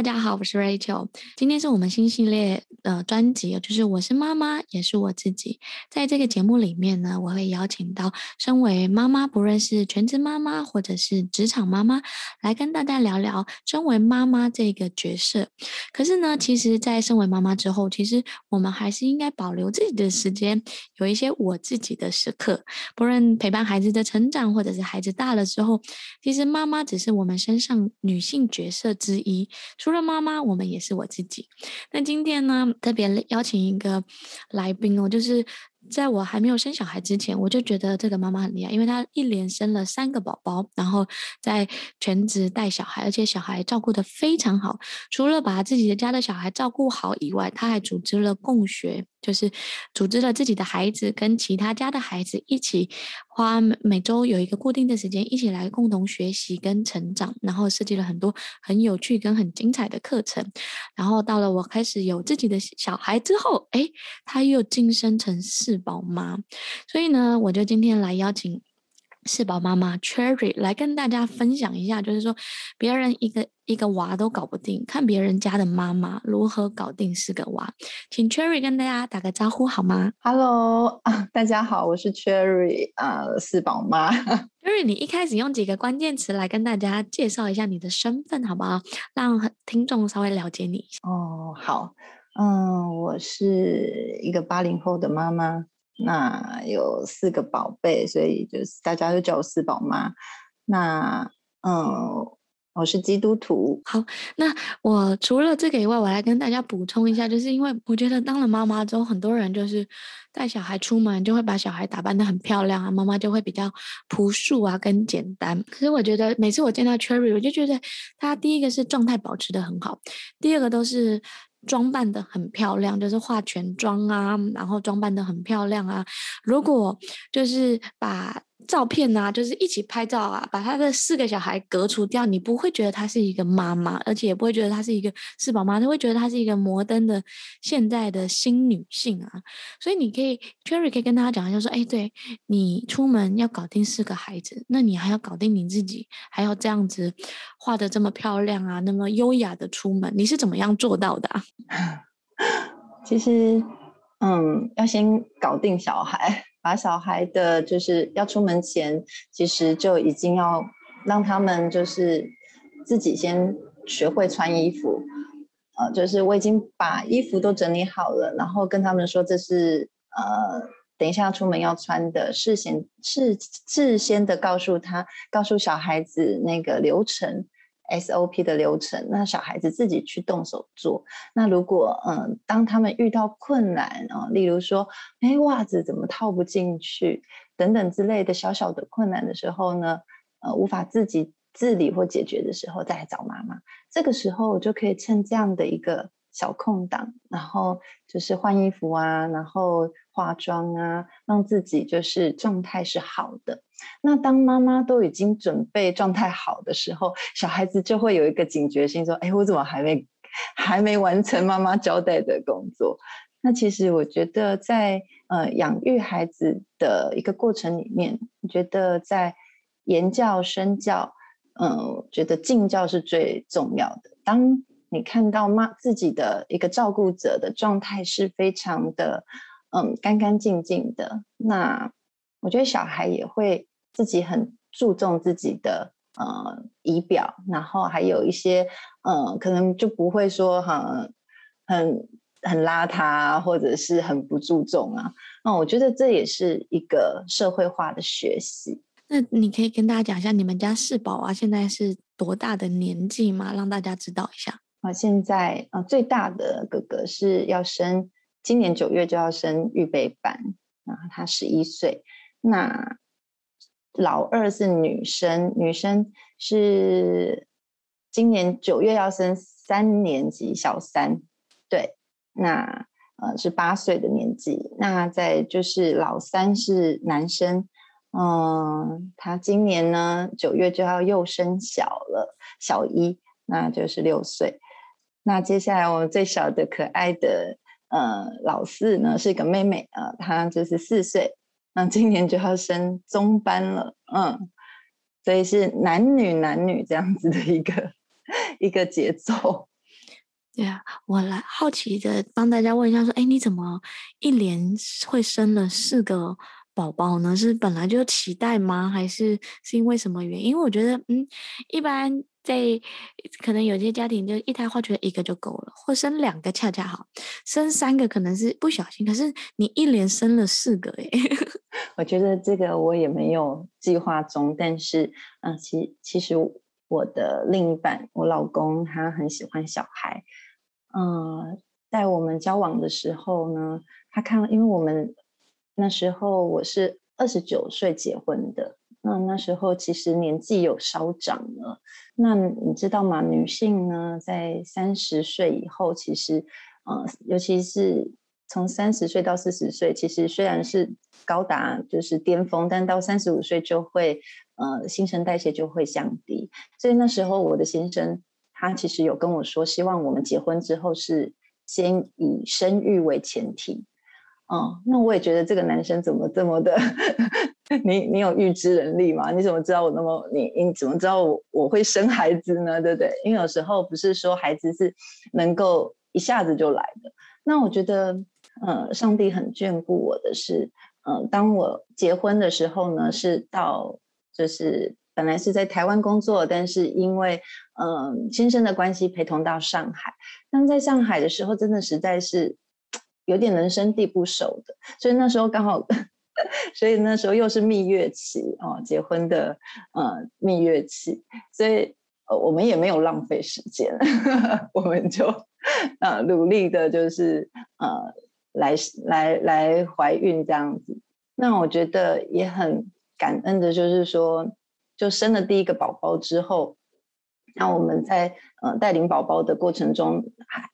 大家好，我是 Rachel。今天是我们新系列的专辑，就是我是妈妈，也是我自己。在这个节目里面呢，我会邀请到身为妈妈，不论是全职妈妈或者是职场妈妈，来跟大家聊聊身为妈妈这个角色。可是呢，其实，在身为妈妈之后，其实我们还是应该保留自己的时间，有一些我自己的时刻。不论陪伴孩子的成长，或者是孩子大了之后，其实妈妈只是我们身上女性角色之一。除了妈妈，我们也是我自己。那今天呢，特别邀请一个来宾哦，就是在我还没有生小孩之前，我就觉得这个妈妈很厉害，因为她一连生了三个宝宝，然后在全职带小孩，而且小孩照顾得非常好。除了把自己的家的小孩照顾好以外，她还组织了共学。就是组织了自己的孩子跟其他家的孩子一起花每周有一个固定的时间，一起来共同学习跟成长，然后设计了很多很有趣跟很精彩的课程。然后到了我开始有自己的小孩之后，哎，他又晋升成四宝妈，所以呢，我就今天来邀请。四宝妈妈 Cherry 来跟大家分享一下，就是说别人一个一个娃都搞不定，看别人家的妈妈如何搞定四个娃。请 Cherry 跟大家打个招呼好吗？Hello 啊，大家好，我是 Cherry 啊，四宝妈。Cherry，你一开始用几个关键词来跟大家介绍一下你的身份，好不好？让听众稍微了解你一下。哦，好，嗯，我是一个八零后的妈妈。那有四个宝贝，所以就是大家都叫我四宝妈。那嗯，我是基督徒。好，那我除了这个以外，我来跟大家补充一下，就是因为我觉得当了妈妈之后，很多人就是带小孩出门就会把小孩打扮得很漂亮啊，妈妈就会比较朴素啊，跟简单。可是我觉得每次我见到 Cherry，我就觉得她第一个是状态保持得很好，第二个都是。装扮的很漂亮，就是化全妆啊，然后装扮的很漂亮啊。如果就是把照片啊，就是一起拍照啊，把他的四个小孩隔除掉，你不会觉得她是一个妈妈，而且也不会觉得她是一个四宝妈，都会觉得她是一个摩登的现在的新女性啊。所以你可以，Cherry 可以跟大家讲一下，说，哎，对，你出门要搞定四个孩子，那你还要搞定你自己，还要这样子画的这么漂亮啊，那么优雅的出门，你是怎么样做到的啊？其实，嗯，要先搞定小孩。把小孩的，就是要出门前，其实就已经要让他们就是自己先学会穿衣服，呃，就是我已经把衣服都整理好了，然后跟他们说这是呃，等一下出门要穿的，事先事事先的告诉他，告诉小孩子那个流程。SOP 的流程，那小孩子自己去动手做。那如果嗯，当他们遇到困难啊，例如说，哎，袜子怎么套不进去，等等之类的小小的困难的时候呢，呃，无法自己自理或解决的时候，再来找妈妈。这个时候，我就可以趁这样的一个小空档，然后就是换衣服啊，然后化妆啊，让自己就是状态是好的。那当妈妈都已经准备状态好的时候，小孩子就会有一个警觉性，说：“哎，我怎么还没还没完成妈妈交代的工作？”那其实我觉得在呃养育孩子的一个过程里面，我觉得在言教身教，嗯、我觉得敬教是最重要的。当你看到妈自己的一个照顾者的状态是非常的嗯干干净净的，那我觉得小孩也会。自己很注重自己的呃仪表，然后还有一些呃可能就不会说很很很邋遢，或者是很不注重啊。那我觉得这也是一个社会化的学习。那你可以跟大家讲一下你们家四宝啊现在是多大的年纪吗？让大家知道一下。啊，现在啊最大的哥哥是要升，今年九月就要升预备班然后，他十一岁。那老二是女生，女生是今年九月要升三年级小三，对，那呃是八岁的年纪。那再就是老三是男生，嗯、他今年呢九月就要又升小了，小一，那就是六岁。那接下来我们最小的可爱的呃老四呢是一个妹妹啊，她、就是四岁，那今年就要升中班了，嗯。所以是男女男女这样子的一个一个节奏。对啊，我来好奇的帮大家问一下，说，哎，你怎么一连会生了四个宝宝呢？是本来就期待吗？还是是因为什么原因？因为我觉得，嗯，一般。在可能有些家庭就一胎化觉得一个就够了，或生两个恰恰好，生三个可能是不小心，可是你一连生了四个哎。我觉得这个我也没有计划中，但是嗯、其其实我的另一半，我老公他很喜欢小孩，嗯、在我们交往的时候呢，他看了，因为我们那时候我是二十九岁结婚的。那那时候其实年纪有稍长了，那你知道吗？女性呢，在三十岁以后，其实，呃，尤其是从三十岁到四十岁，其实虽然是高达就是巅峰，但到三十五岁就会，呃，新陈代谢就会降低。所以那时候我的先生他其实有跟我说，希望我们结婚之后是先以生育为前提。哦，那我也觉得这个男生怎么这么的，你你有预知能力吗？你怎么知道我那么你你怎么知道我我会生孩子呢？对不对？因为有时候不是说孩子是能够一下子就来的。那我觉得，呃，上帝很眷顾我的是，呃，当我结婚的时候呢，是到就是本来是在台湾工作，但是因为嗯、呃、先生的关系陪同到上海。但在上海的时候，真的实在是。有点人生地不熟的，所以那时候刚好，所以那时候又是蜜月期哦，结婚的呃蜜月期，所以我们也没有浪费时间，我们就呃努力的，就是呃来来来怀孕这样子。那我觉得也很感恩的，就是说，就生了第一个宝宝之后，那我们在呃带领宝宝的过程中还。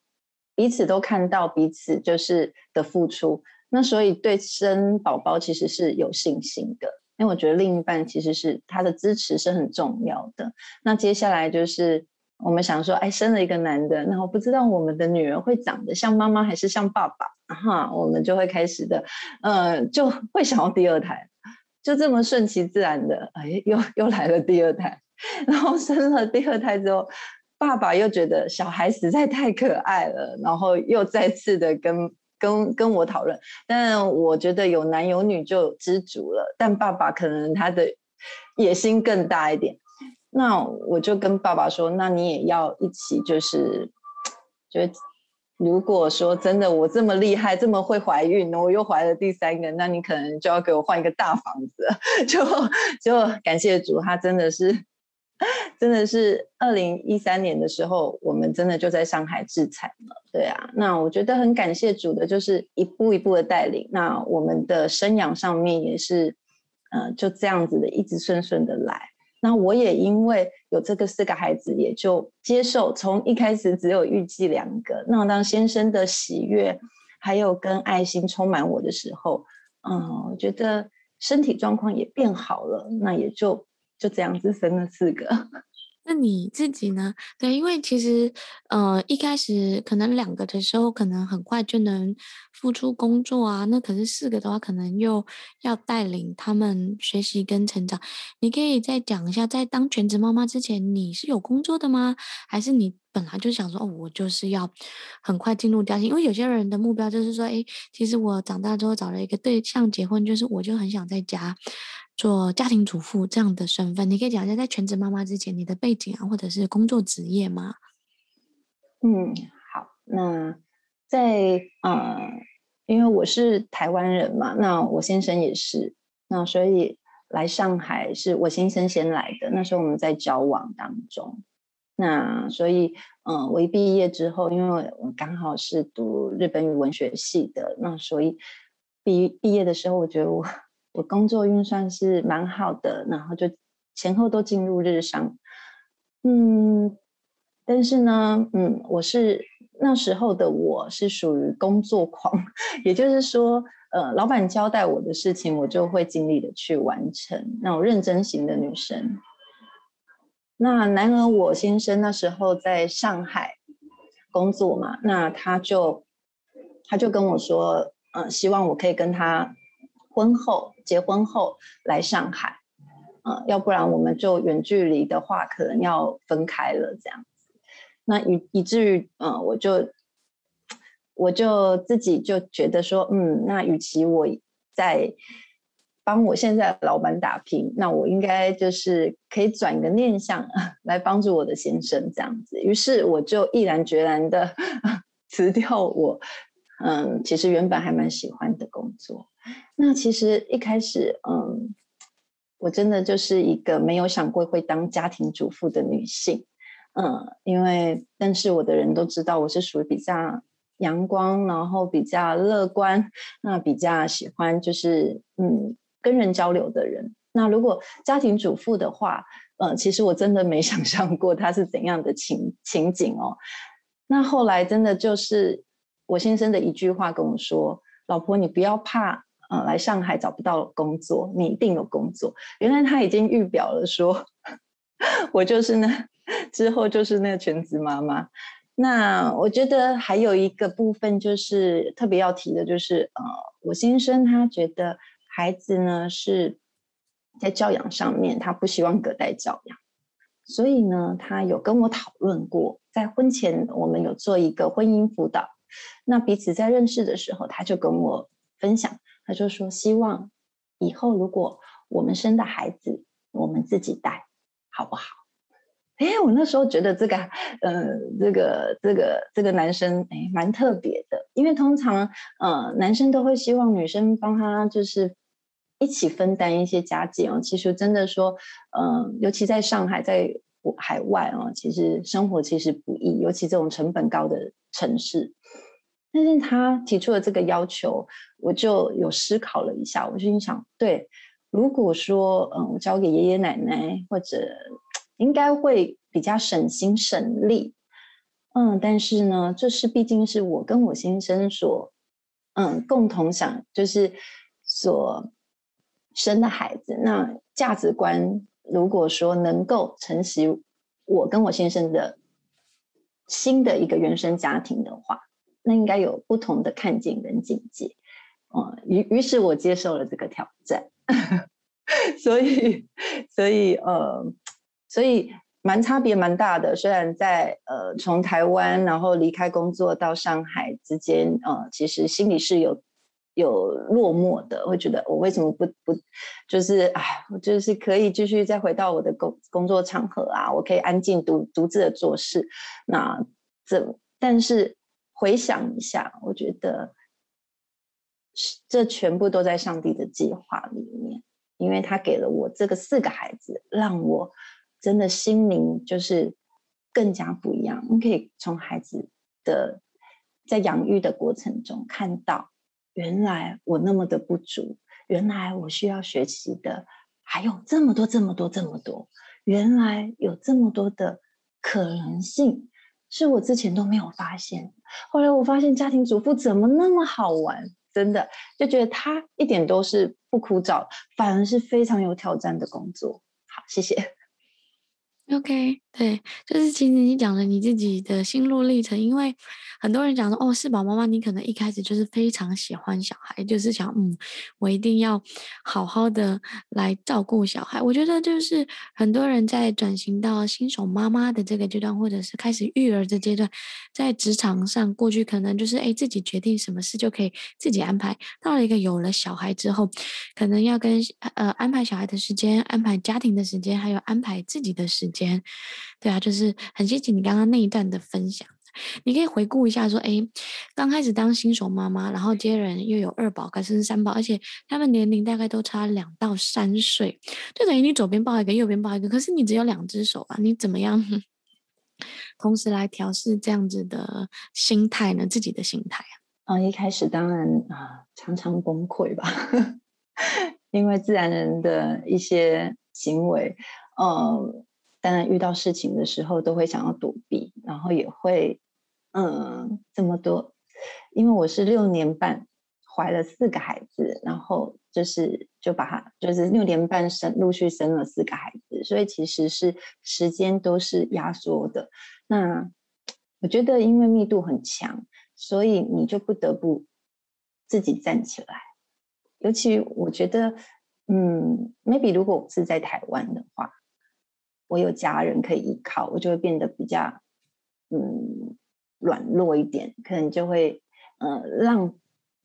彼此都看到彼此就是的付出，那所以对生宝宝其实是有信心的，因为我觉得另一半其实是他的支持是很重要的。那接下来就是我们想说，哎，生了一个男的，那我不知道我们的女儿会长得像妈妈还是像爸爸，哈，我们就会开始的，呃，就会想要第二胎，就这么顺其自然的，哎，又又来了第二胎，然后生了第二胎之后。爸爸又觉得小孩实在太可爱了，然后又再次的跟跟跟我讨论。但我觉得有男有女就知足了，但爸爸可能他的野心更大一点。那我就跟爸爸说：“那你也要一起，就是就如果说真的我这么厉害，这么会怀孕，我又怀了第三个，那你可能就要给我换一个大房子。就”就感谢主，他真的是。真的是二零一三年的时候，我们真的就在上海置产了。对啊，那我觉得很感谢主的，就是一步一步的带领。那我们的生养上面也是，呃，就这样子的，一直顺顺的来。那我也因为有这个四个孩子，也就接受。从一开始只有预计两个，那当先生的喜悦还有跟爱心充满我的时候，嗯、我觉得身体状况也变好了，那也就。就这样子生了四个，那你自己呢？对，因为其实，呃，一开始可能两个的时候，可能很快就能付出工作啊。那可是四个的话，可能又要带领他们学习跟成长。你可以再讲一下，在当全职妈妈之前，你是有工作的吗？还是你本来就想说，哦，我就是要很快进入家庭？因为有些人的目标就是说，哎，其实我长大之后找了一个对象结婚，就是我就很想在家。做家庭主妇这样的身份，你可以讲一下在全职妈妈之前你的背景啊，或者是工作职业吗？嗯，好，那在呃，因为我是台湾人嘛，那我先生也是，那所以来上海是我先生先来的，那时候我们在交往当中，那所以嗯、我一毕业之后，因为我刚好是读日本语文学系的，那所以毕毕业的时候，我觉得我。我工作运算是蛮好的，然后就前后都进入日商。嗯，但是呢，嗯，我是那时候的我是属于工作狂，也就是说，呃，老板交代我的事情，我就会尽力的去完成，那种认真型的女生。那男儿我先生那时候在上海工作嘛，那他就他就跟我说，呃，希望我可以跟他婚后结婚后来上海，呃，要不然我们就远距离的话，可能要分开了这样子。那以以至于，嗯、我就我就自己就觉得说，嗯，那与其我在帮我现在老板打拼，那我应该就是可以转个念想 来帮助我的先生这样子。于是我就毅然决然的 辞掉我，嗯，其实原本还蛮喜欢的工作。那其实一开始，嗯，我真的就是一个没有想过会当家庭主妇的女性。嗯，因为认识我的人都知道我是属于比较阳光，然后比较乐观，那比较喜欢就是嗯跟人交流的人。那如果家庭主妇的话，呃，其实我真的没 想象过他是怎样的情情景哦。那后来真的就是我先生的一句话跟我说：“老婆，你不要怕，呃，来上海找不到工作，你一定有工作。”原来他已经预表了说，我就是呢。之后就是那个全职妈妈。那我觉得还有一个部分就是特别要提的，就是呃，我先生他觉得孩子呢是在教养上面，他不希望隔代教养，所以呢，他有跟我讨论过，在婚前我们有做一个婚姻辅导。那彼此在认识的时候，他就跟我分享，他就说希望以后如果我们生的孩子，我们自己带，好不好？哎，我那时候觉得这个，呃，这个这个这个男生，哎，蛮特别的。因为通常，呃，男生都会希望女生帮他，就是一起分担一些家计哦。其实真的说，嗯、尤其在上海，在海外哦，其实生活其实不易，尤其这种成本高的城市。但是他提出了这个要求，我就有思考了一下，我就心想，对，如果说，嗯、我交给爷爷奶奶或者。应该会比较省心省力，嗯，但是呢，这是毕竟是我跟我先生所，嗯，共同想就是所生的孩子，那价值观如果说能够承袭我跟我先生的新的一个原生家庭的话，那应该有不同的看见跟境界，嗯，于于是我接受了这个挑战，所以，所以，呃。所以蛮差别蛮大的，虽然在呃从台湾然后离开工作到上海之间，呃其实心里是有有落寞的，会觉得我为什么不不就是哎，我就是可以继续再回到我的工工作场合啊，我可以安静独独自的做事。那这但是回想一下，我觉得这全部都在上帝的计划里面，因为他给了我这个四个孩子，让我。真的心灵就是更加不一样。你可以从孩子的在养育的过程中看到，原来我那么的不足，原来我需要学习的还有这么多、这么多、这么多。原来有这么多的可能性，是我之前都没有发现。后来我发现家庭主妇怎么那么好玩，真的就觉得他一点都是不枯燥，反而是非常有挑战的工作。好，谢谢。OK，对，就是其实你讲了你自己的心路历程，因为很多人讲说，哦，四宝妈妈，你可能一开始就是非常喜欢小孩，就是想，嗯，我一定要好好的来照顾小孩。我觉得就是很多人在转型到新手妈妈的这个阶段，或者是开始育儿的阶段，在职场上，过去可能就是哎自己决定什么事就可以自己安排，到了一个有了小孩之后，可能要跟呃安排小孩的时间，安排家庭的时间，还有安排自己的时间。间，对啊，就是很谢谢你刚刚那一段的分享。你可以回顾一下，说，哎，刚开始当新手妈妈，然后接人又有二宝，可是三宝，而且他们年龄大概都差两到三岁，就等于你左边抱一个，右边抱一个，可是你只有两只手啊，你怎么样 同时来调试这样子的心态呢？自己的心态啊？啊，一开始当然啊，常常崩溃吧，因为自然人的一些行为。嗯，当然遇到事情的时候都会想要躲避，然后也会嗯这么多，因为我是六年半怀了四个孩子，然后就是就把他就是六年半生陆续生了四个孩子，所以其实是时间都是压缩的。那我觉得因为密度很强，所以你就不得不自己站起来。尤其我觉得，嗯，maybe 如果我是在台湾的话，我有家人可以依靠，我就会变得比较，嗯，软弱一点，可能就会，呃，让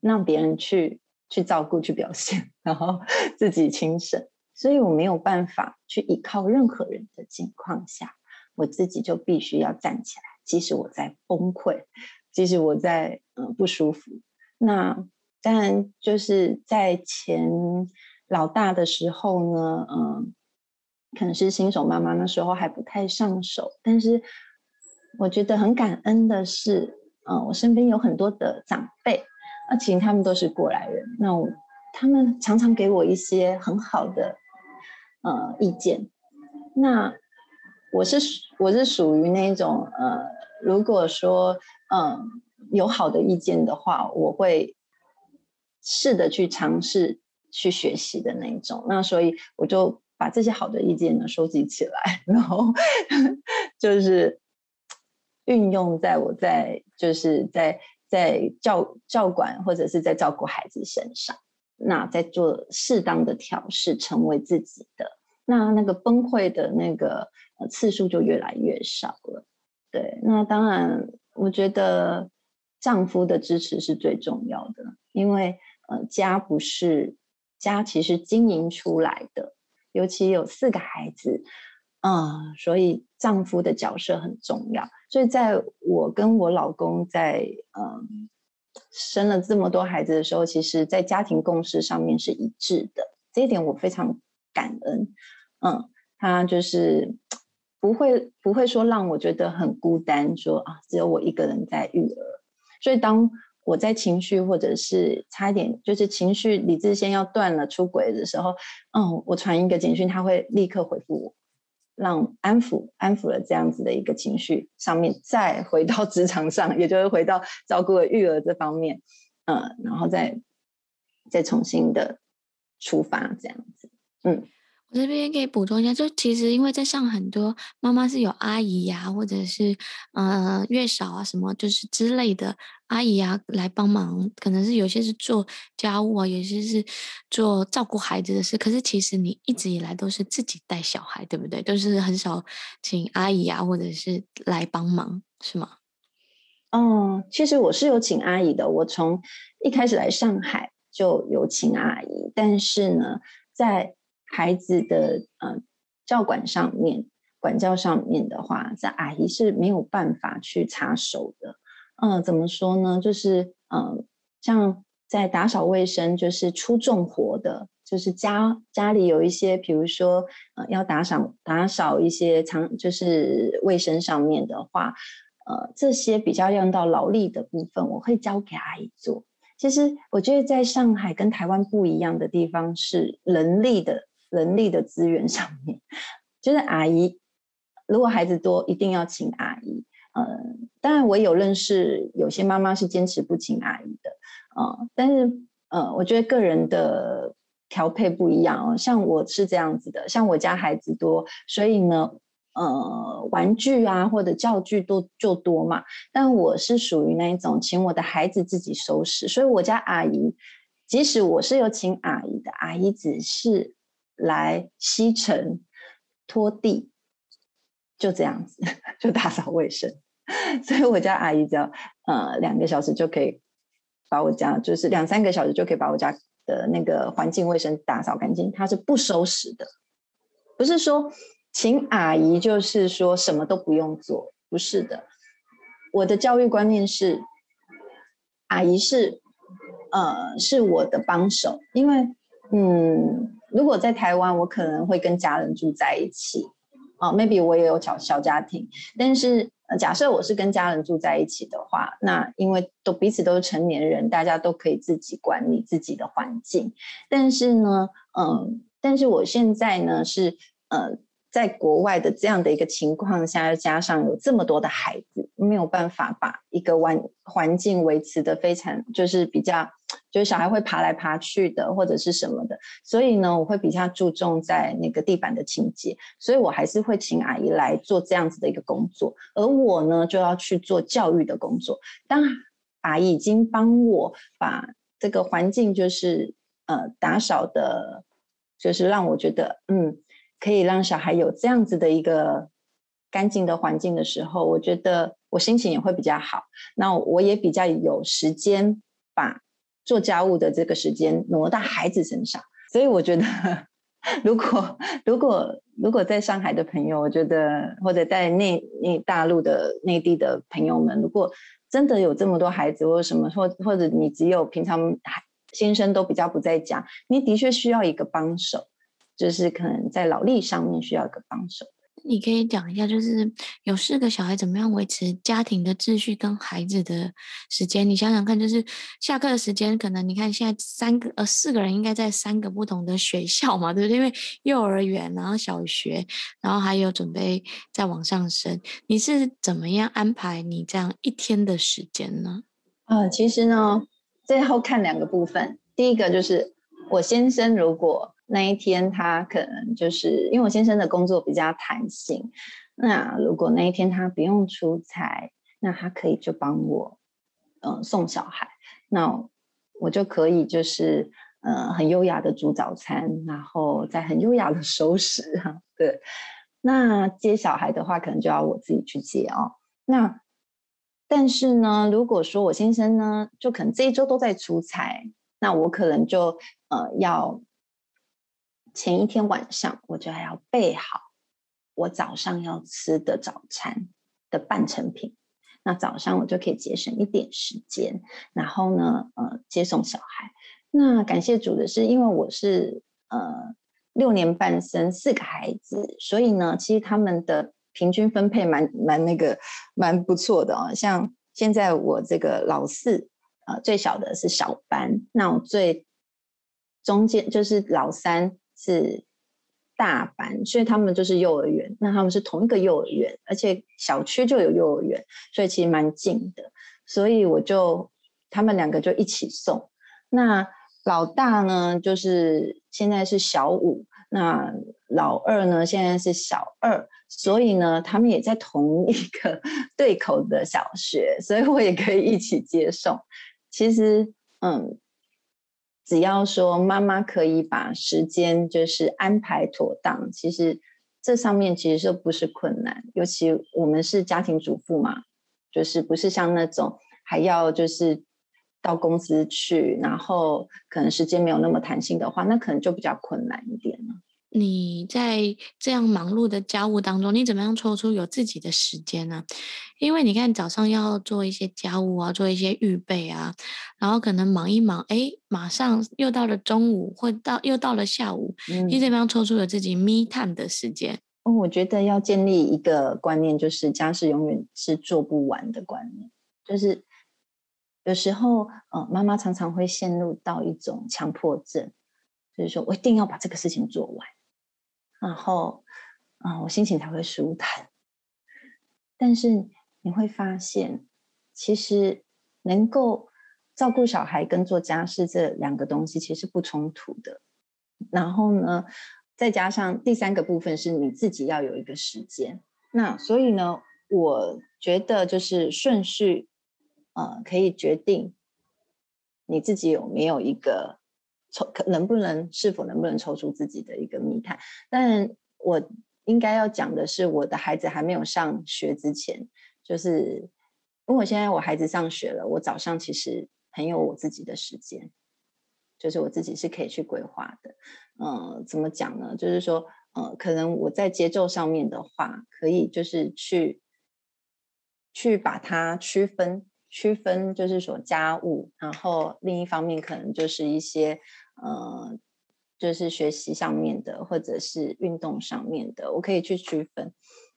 让别人去去照顾、去表现，然后 自己轻省。所以我没有办法去依靠任何人的情况下，我自己就必须要站起来，即使我在崩溃，即使我在嗯、不舒服，那。当然，就是在前老大的时候呢，嗯，可能是新手妈妈那时候还不太上手，但是我觉得很感恩的是，嗯，我身边有很多的长辈，那其实他们都是过来人，那我他们常常给我一些很好的呃意见，那我是我是属于那种呃，如果说嗯有好的意见的话，我会。试着去尝试去学习的那一种，那所以我就把这些好的意见呢收集起来，然后 就是运用在我在就是在在教教管或者是在照顾孩子身上，那在做适当的调试，成为自己的，那那个崩溃的那个次数就越来越少了。对，那当然我觉得丈夫的支持是最重要的，因为。呃，家不是家，其实经营出来的，尤其有四个孩子，嗯、所以丈夫的角色很重要。所以在我跟我老公在嗯、生了这么多孩子的时候，其实在家庭共识上面是一致的，这一点我非常感恩。嗯，他就是不会不会说让我觉得很孤单，说啊，只有我一个人在育儿。所以当我在情绪或者是差一点，就是情绪理智线要断了出轨的时候，嗯，我传一个简讯，他会立刻回复我，让安抚安抚了这样子的一个情绪上面，再回到职场上，也就是回到照顾育儿这方面，嗯，然后再再重新的出发这样子，嗯。我这边可以补充一下，就其实因为在上很多妈妈是有阿姨呀、啊，或者是呃月嫂啊什么，就是之类的阿姨啊来帮忙，可能是有些是做家务啊，有些是做照顾孩子的事。可是其实你一直以来都是自己带小孩，对不对？都是很少请阿姨啊，或者是来帮忙，是吗？哦，其实我是有请阿姨的，我从一开始来上海就有请阿姨，但是呢，在孩子的呃教管上面，管教上面的话，这阿姨是没有办法去插手的。嗯、呃，怎么说呢？就是嗯、呃，像在打扫卫生，就是出重活的，就是家家里有一些，比如说呃要打扫打扫一些长，就是卫生上面的话，呃，这些比较用到劳力的部分，我会交给阿姨做。其实我觉得在上海跟台湾不一样的地方是人力的。人力的资源上面，就是阿姨，如果孩子多，一定要请阿姨。嗯，当然我有认识有些妈妈是坚持不请阿姨的，嗯，但是呃，我觉得个人的调配不一样哦。像我是这样子的，像我家孩子多，所以呢，呃，玩具啊或者教具都就多嘛。但我是属于那一种，请我的孩子自己收拾，所以我家阿姨，即使我是有请阿姨的，阿姨只是。来吸尘、拖地，就这样子，就打扫卫生。所以我家阿姨只要呃两个小时就可以把我家，就是两三个小时就可以把我家的那个环境卫生打扫干净。她是不收拾的，不是说请阿姨就是说什么都不用做，不是的。我的教育观念是，阿姨是呃是我的帮手，因为嗯。如果在台湾，我可能会跟家人住在一起，啊、，maybe 我也有小小家庭。但是，假设我是跟家人住在一起的话，那因为都彼此都是成年人，大家都可以自己管理自己的环境。但是呢，嗯，但是我现在呢是，呃，在国外的这样的一个情况下，又加上有这么多的孩子，没有办法把一个环环境维持的非常，就是比较，就是小孩会爬来爬去的，或者是什么的。所以呢，我会比较注重在那个地板的清洁，所以我还是会请阿姨来做这样子的一个工作，而我呢，就要去做教育的工作。当阿姨已经帮我把这个环境就是呃打扫的，就是让我觉得嗯。可以让小孩有这样子的一个干净的环境的时候，我觉得我心情也会比较好。那我也比较有时间把做家务的这个时间挪到孩子身上。所以我觉得，如果如果如果在上海的朋友，我觉得或者在内内大陆的内地的朋友们，如果真的有这么多孩子或者什么，或或者你只有平常先生都比较不在家，你的确需要一个帮手。就是可能在劳力上面需要一个帮手，你可以讲一下，就是有四个小孩怎么样维持家庭的秩序跟孩子的时间？你想想看，就是下课的时间，可能你看现在三个呃四个人应该在三个不同的学校嘛，对不对？因为幼儿园，然后小学，然后还有准备再往上升，你是怎么样安排你这样一天的时间呢？啊、呃，其实呢，最后看两个部分，第一个就是我先生如果。那一天他可能就是因为我先生的工作比较弹性，那如果那一天他不用出差，那他可以就帮我，嗯、呃，送小孩，那我就可以就是呃很优雅的煮早餐，然后再很优雅的收拾哈。对，那接小孩的话，可能就要我自己去接哦。那但是呢，如果说我先生呢，就可能这一周都在出差，那我可能就呃要。前一天晚上，我就还要备好我早上要吃的早餐的半成品。那早上我就可以节省一点时间，然后呢，呃，接送小孩。那感谢主的是，因为我是呃六年半生四个孩子，所以呢，其实他们的平均分配蛮蛮那个蛮不错的哦。像现在我这个老四，呃，最小的是小班，那我最中间就是老三。是大班，所以他们就是幼儿园。那他们是同一个幼儿园，而且小区就有幼儿园，所以其实蛮近的。所以我就他们两个就一起送。那老大呢，就是现在是小五，那老二呢，现在是小二。所以呢，他们也在同一个对口的小学，所以我也可以一起接送。其实，嗯。只要说妈妈可以把时间就是安排妥当，其实这上面其实就不是困难。尤其我们是家庭主妇嘛，就是不是像那种还要就是到公司去，然后可能时间没有那么弹性的话，那可能就比较困难一点了。你在这样忙碌的家务当中，你怎么样抽出有自己的时间呢？因为你看早上要做一些家务啊，做一些预备啊，然后可能忙一忙，哎，马上又到了中午，或到又到了下午，嗯，你怎么样抽出有自己 me time 的时间？哦，我觉得要建立一个观念，就是家事永远是做不完的观念。就是有时候，呃，妈妈常常会陷入到一种强迫症，就是说我一定要把这个事情做完。然后，啊、我心情才会舒坦。但是你会发现，其实能够照顾小孩跟做家事这两个东西其实不冲突的。然后呢，再加上第三个部分是你自己要有一个时间。那所以呢，我觉得就是顺序，呃，可以决定你自己有没有一个。抽能不能，是否能不能抽出自己的一个密探？但我应该要讲的是，我的孩子还没有上学之前，就是因为我现在我孩子上学了，我早上其实很有我自己的时间，就是我自己是可以去规划的。嗯，怎么讲呢？就是说，嗯，可能我在节奏上面的话，可以就是去去把它区分。区分就是说家务，然后另一方面可能就是一些呃，就是学习上面的，或者是运动上面的，我可以去区分。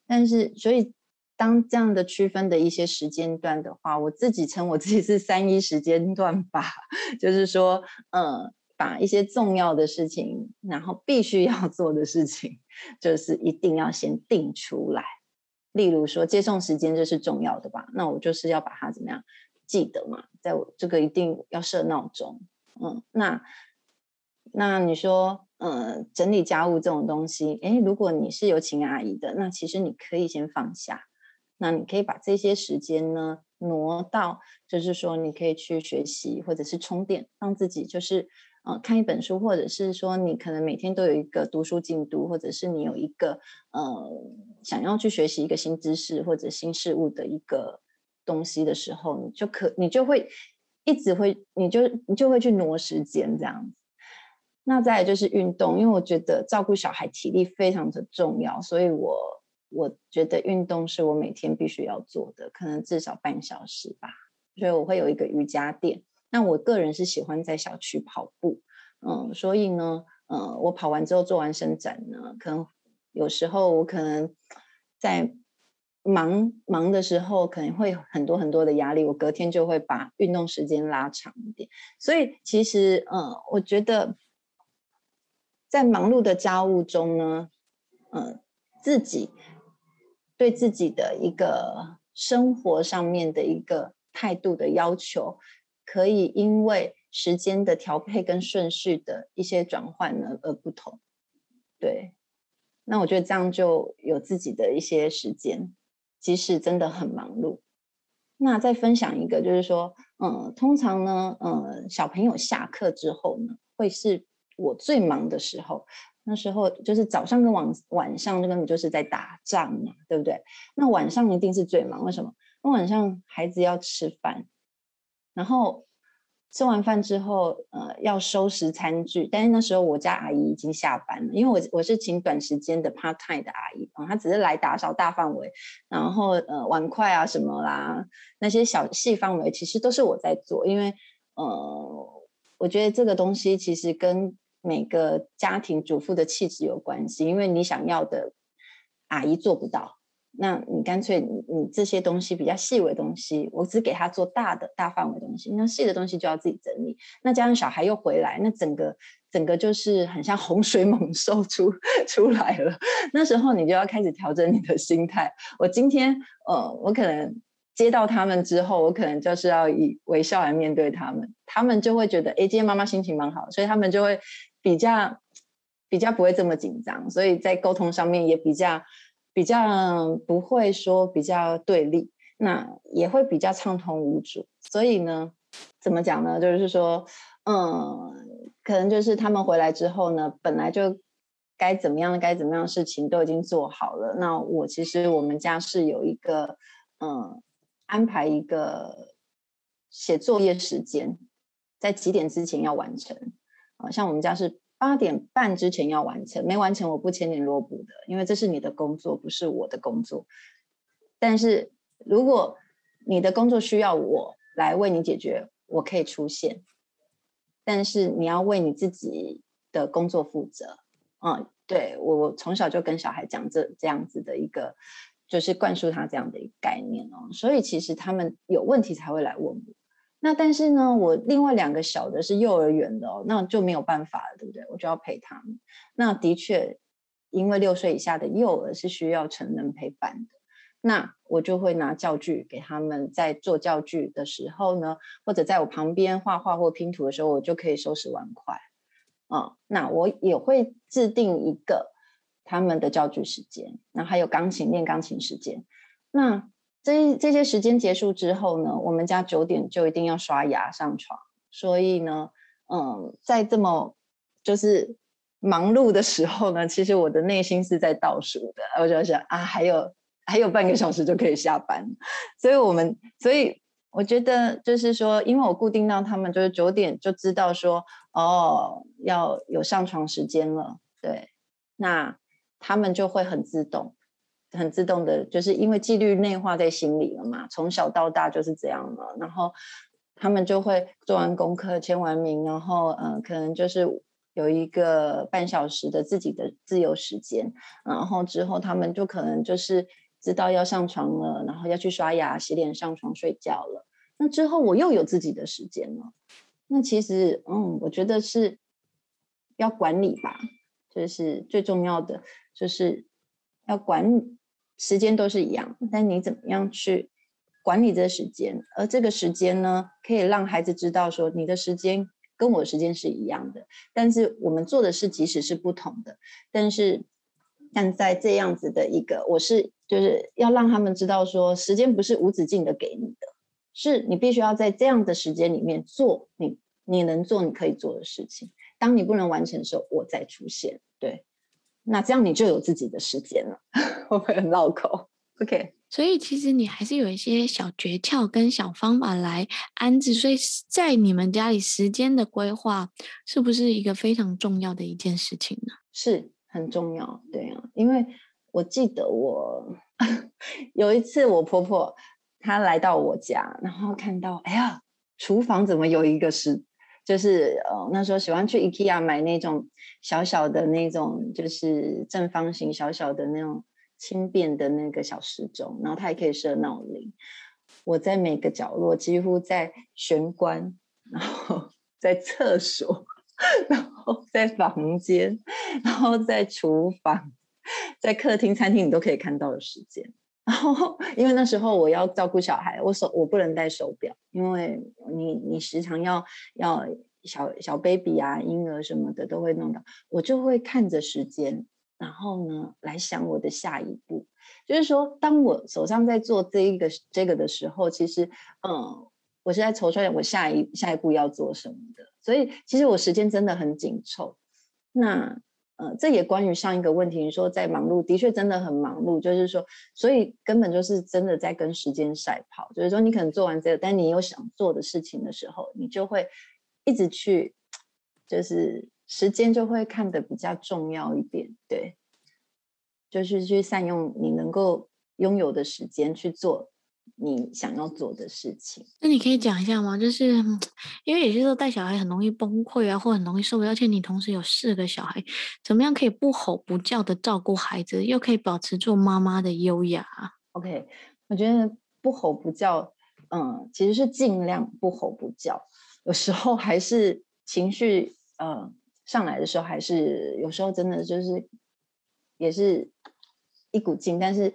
但是，所以当这样的区分的一些时间段的话，我自己称我自己是三一时间段吧，就是说，呃，把一些重要的事情，然后必须要做的事情，就是一定要先定出来。例如说接送时间这是重要的吧？那我就是要把它怎么样记得嘛，在我这个一定要设闹钟。嗯，那那你说，呃，整理家务这种东西，诶，如果你是有请阿姨的，那其实你可以先放下。那你可以把这些时间呢挪到，就是说你可以去学习或者是充电，让自己就是呃看一本书，或者是说你可能每天都有一个读书进度，或者是你有一个呃想要去学习一个新知识或者新事物的一个东西的时候，你就可你就会一直会你就你就会去挪时间这样子。那再就是运动，因为我觉得照顾小孩体力非常的重要，所以我。我觉得运动是我每天必须要做的，可能至少半小时吧。所以我会有一个瑜伽垫。那我个人是喜欢在小区跑步，嗯，所以呢，呃，我跑完之后做完伸展呢，可能有时候我可能在忙忙的时候，可能会很多很多的压力，我隔天就会把运动时间拉长一点。所以其实，嗯，我觉得在忙碌的家务中呢，嗯，自己。对自己的一个生活上面的一个态度的要求，可以因为时间的调配跟顺序的一些转换呢而不同。对，那我觉得这样就有自己的一些时间，即使真的很忙碌。那再分享一个，就是说，嗯，通常呢，嗯，小朋友下课之后呢，会是我最忙的时候。那时候就是早上跟晚晚上，那根本就是在打仗嘛，对不对？那晚上一定是最忙，为什么？那晚上孩子要吃饭，然后吃完饭之后，呃，要收拾餐具。但是那时候我家阿姨已经下班了，因为我我是请短时间的 part time 的阿姨啊，她只是来打扫大范围，然后呃碗筷啊什么啦，那些小细范围其实都是我在做，因为呃，我觉得这个东西其实跟每个家庭主妇的气质有关系，因为你想要的阿姨做不到，那你干脆你你这些东西比较细微的东西，我只给他做大的大范围的东西，那细的东西就要自己整理。那加上小孩又回来，那整个整个就是很像洪水猛兽出出来了。那时候你就要开始调整你的心态。我今天呃，我可能。接到他们之后，我可能就是要以微笑来面对他们，他们就会觉得，哎，今天妈妈心情蛮好，所以他们就会比较比较不会这么紧张，所以在沟通上面也比较比较不会说比较对立，那也会比较畅通无阻。所以呢，怎么讲呢？就是说，嗯，可能就是他们回来之后呢，本来就该怎么样该怎么样的事情都已经做好了。那我其实我们家是有一个，嗯。安排一个写作业时间，在几点之前要完成啊？像我们家是八点半之前要完成，没完成我不签联络簿的，因为这是你的工作，不是我的工作。但是如果你的工作需要我来为你解决，我可以出现，但是你要为你自己的工作负责啊！对我，我从小就跟小孩讲这这样子的一个。就是灌输他这样的一个概念哦，所以其实他们有问题才会来问我。那但是呢，我另外两个小的是幼儿园的哦，那就没有办法了，对不对？我就要陪他们。那的确，因为六岁以下的幼儿是需要成人陪伴的，那我就会拿教具给他们，在做教具的时候呢，或者在我旁边画画或拼图的时候，我就可以收拾碗筷。嗯，那我也会制定一个。他们的教具时间，那还有钢琴练钢琴时间。那这这些时间结束之后呢，我们家九点就一定要刷牙上床。所以呢，嗯，在这么就是忙碌的时候呢，其实我的内心是在倒数的。我就想啊，还有还有半个小时就可以下班。所以我们，所以我觉得就是说，因为我固定到他们就是九点就知道说，哦，要有上床时间了。对，那。他们就会很自动，很自动的，就是因为纪律内化在心里了嘛，从小到大就是这样了。然后他们就会做完功课，签完名，然后嗯、可能就是有一个半小时的自己的自由时间。然后之后他们就可能就是知道要上床了，然后要去刷牙、洗脸、上床睡觉了。那之后我又有自己的时间了。那其实嗯，我觉得是要管理吧，就是最重要的，就是要管时间都是一样，但你怎么样去管理这时间？而这个时间呢，可以让孩子知道说，你的时间跟我的时间是一样的，但是我们做的事即使是不同的，但是但在这样子的一个，我是就是要让他们知道说，时间不是无止境的给你的，是你必须要在这样的时间里面做你你能做你可以做的事情。当你不能完成的时候，我再出现。对，那这样你就有自己的时间了。会不会很绕口？OK。所以其实你还是有一些小诀窍跟小方法来安置。所以在你们家里时间的规划，是不是一个非常重要的一件事情呢？是很重要，对啊。因为我记得我 有一次，我婆婆她来到我家，然后看到，哎呀，厨房怎么有一个是。就是呃，那时候喜欢去 IKEA 买那种小小的那种，就是正方形小小的那种轻便的那个小时钟，然后它也可以设闹铃。我在每个角落，几乎在玄关，然后在厕所，然后在房间，然后在厨房，在客厅、餐厅，你都可以看到的时间。然后，因为那时候我要照顾小孩，我手我不能戴手表，因为你你时常要要小小 baby 啊、婴儿什么的都会弄到，我就会看着时间，然后呢来想我的下一步。就是说，当我手上在做这一个这个的时候，其实嗯，我是在筹算我下一下一步要做什么的，所以其实我时间真的很紧凑。那。呃，这也关于上一个问题，你说在忙碌，的确真的很忙碌，就是说，所以根本就是真的在跟时间赛跑。就是说，你可能做完这个，但你有想做的事情的时候，你就会一直去，就是时间就会看得比较重要一点，对，就是去善用你能够拥有的时间去做。你想要做的事情，那你可以讲一下吗？就是因为有些时候带小孩很容易崩溃啊，或很容易受不了，而且你同时有四个小孩，怎么样可以不吼不叫的照顾孩子，又可以保持住妈妈的优雅？OK，我觉得不吼不叫，嗯，其实是尽量不吼不叫。有时候还是情绪，呃，上来的时候，还是有时候真的就是也是一股劲，但是。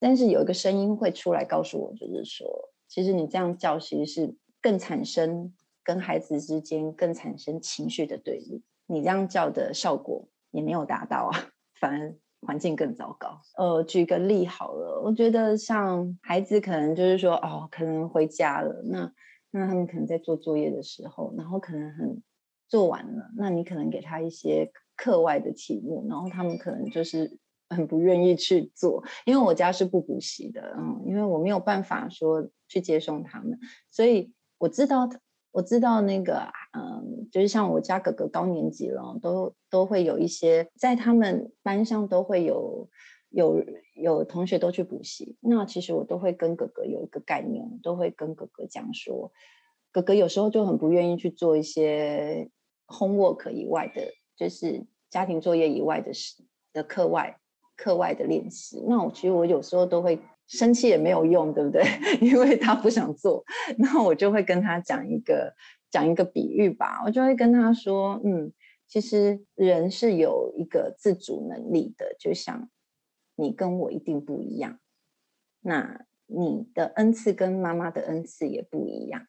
但是有一个声音会出来告诉我，就是说，其实你这样叫，其实是更产生跟孩子之间更产生情绪的对立。你这样叫的效果也没有达到啊，反而环境更糟糕。呃，举个例好了，我觉得像孩子可能就是说，哦，可能回家了，那那他们可能在做作业的时候，然后可能很做完了，那你可能给他一些课外的题目，然后他们可能就是。很不愿意去做，因为我家是不补习的，嗯，因为我没有办法说去接送他们，所以我知道，我知道那个，嗯，就是像我家哥哥高年级了，都都会有一些在他们班上都会有有有同学都去补习，那其实我都会跟哥哥有一个概念，都会跟哥哥讲说，哥哥有时候就很不愿意去做一些 homework 以外的，就是家庭作业以外的事的课外。课外的练习，那我其实我有时候都会生气也没有用，对不对？因为他不想做，那我就会跟他讲一个讲一个比喻吧，我就会跟他说，嗯，其实人是有一个自主能力的，就像你跟我一定不一样，那你的恩赐跟妈妈的恩赐也不一样，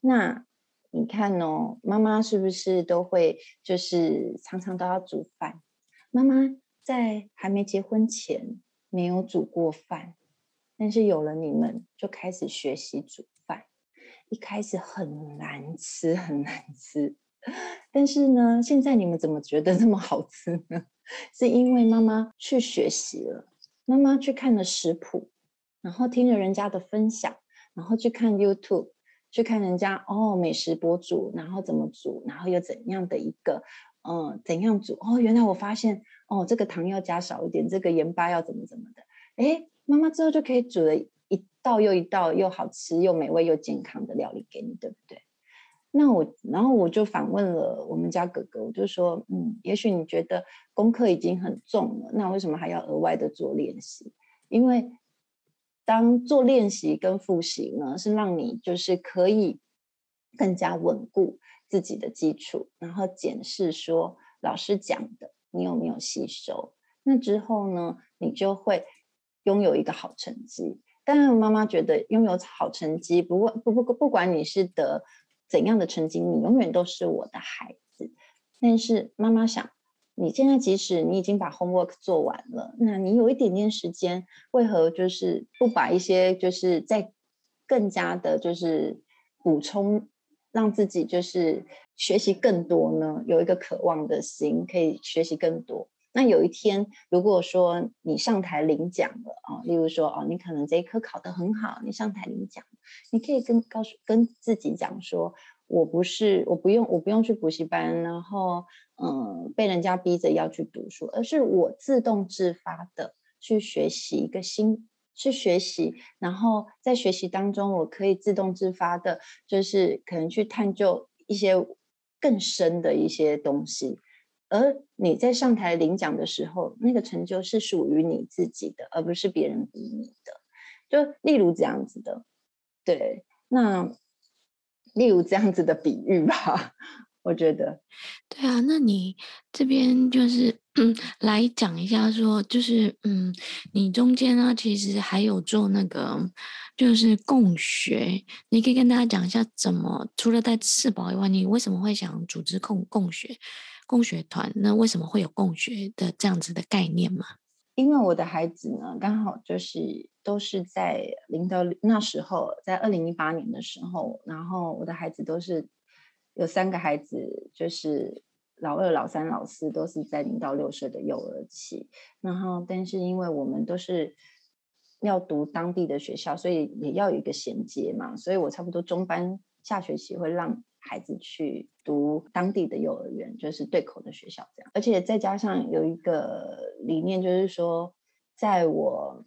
那你看哦，妈妈是不是都会就是常常都要煮饭？妈妈。在还没结婚前没有煮过饭，但是有了你们就开始学习煮饭。一开始很难吃，很难吃，但是呢，现在你们怎么觉得这么好吃呢？是因为妈妈去学习了，妈妈去看了食谱，然后听了人家的分享，然后去看 YouTube，去看人家哦美食博主，然后怎么煮，然后有怎样的一个嗯怎样煮哦，原来我发现。哦，这个糖要加少一点，这个盐巴要怎么怎么的？哎，妈妈之后就可以煮了一道又一道又好吃又美味又健康的料理给你，对不对？那我然后我就反问了我们家哥哥，我就说，嗯，也许你觉得功课已经很重了，那为什么还要额外的做练习？因为当做练习跟复习呢，是让你就是可以更加稳固。自己的基础，然后检视说老师讲的你有没有吸收。那之后呢，你就会拥有一个好成绩。当然，妈妈觉得拥有好成绩，不过不不不，不管你是得怎样的成绩，你永远都是我的孩子。但是妈妈想，你现在即使你已经把 homework 做完了，那你有一点点时间，为何就是不把一些就是在更加的，就是补充，让自己就是学习更多呢？有一个渴望的心，可以学习更多。那有一天，如果说你上台领奖了啊，例如说哦，你可能这一科考得很好，你上台领奖，你可以跟告诉跟自己讲说，我不是我不用我不用去补习班，然后嗯被人家逼着要去读书，而是我自动自发的去学习一个新去学习，然后在学习当中，我可以自动自发的，就是可能去探究一些更深的一些东西。而你在上台领奖的时候，那个成就是属于你自己的，而不是别人逼你的。就例如这样子的，对，那例如这样子的比喻吧，我觉得。对啊，那你这边就是嗯，来讲一下说，说就是嗯，你中间呢其实还有做那个就是共学，你可以跟大家讲一下怎么除了带四宝以外，你为什么会想组织共共学？共学团，那为什么会有共学的这样子的概念吗？因为我的孩子呢，刚好就是都是在零到那时候，在二零一八年的时候，然后我的孩子都是有三个孩子，就是老二、老三、老四都是在零到六岁的幼儿期，然后但是因为我们都是要读当地的学校，所以也要有一个衔接嘛，所以我差不多中班下学期会让。孩子去读当地的幼儿园，就是对口的学校，这样。而且再加上有一个理念，就是说，在我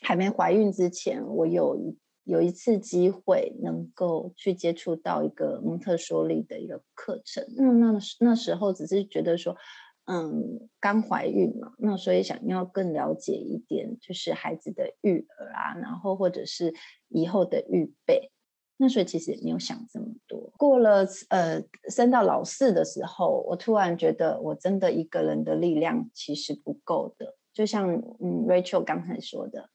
还没怀孕之前，我有一有一次机会能够去接触到一个蒙特梭利的一个课程。那那那时候只是觉得说，嗯，刚怀孕嘛，那所以想要更了解一点，就是孩子的育儿啊，然后或者是以后的预备。那所以其实也没有想这么多。过了呃，升到老四的时候，我突然觉得我真的一个人的力量其实不够的。就像嗯，Rachel 刚才说的，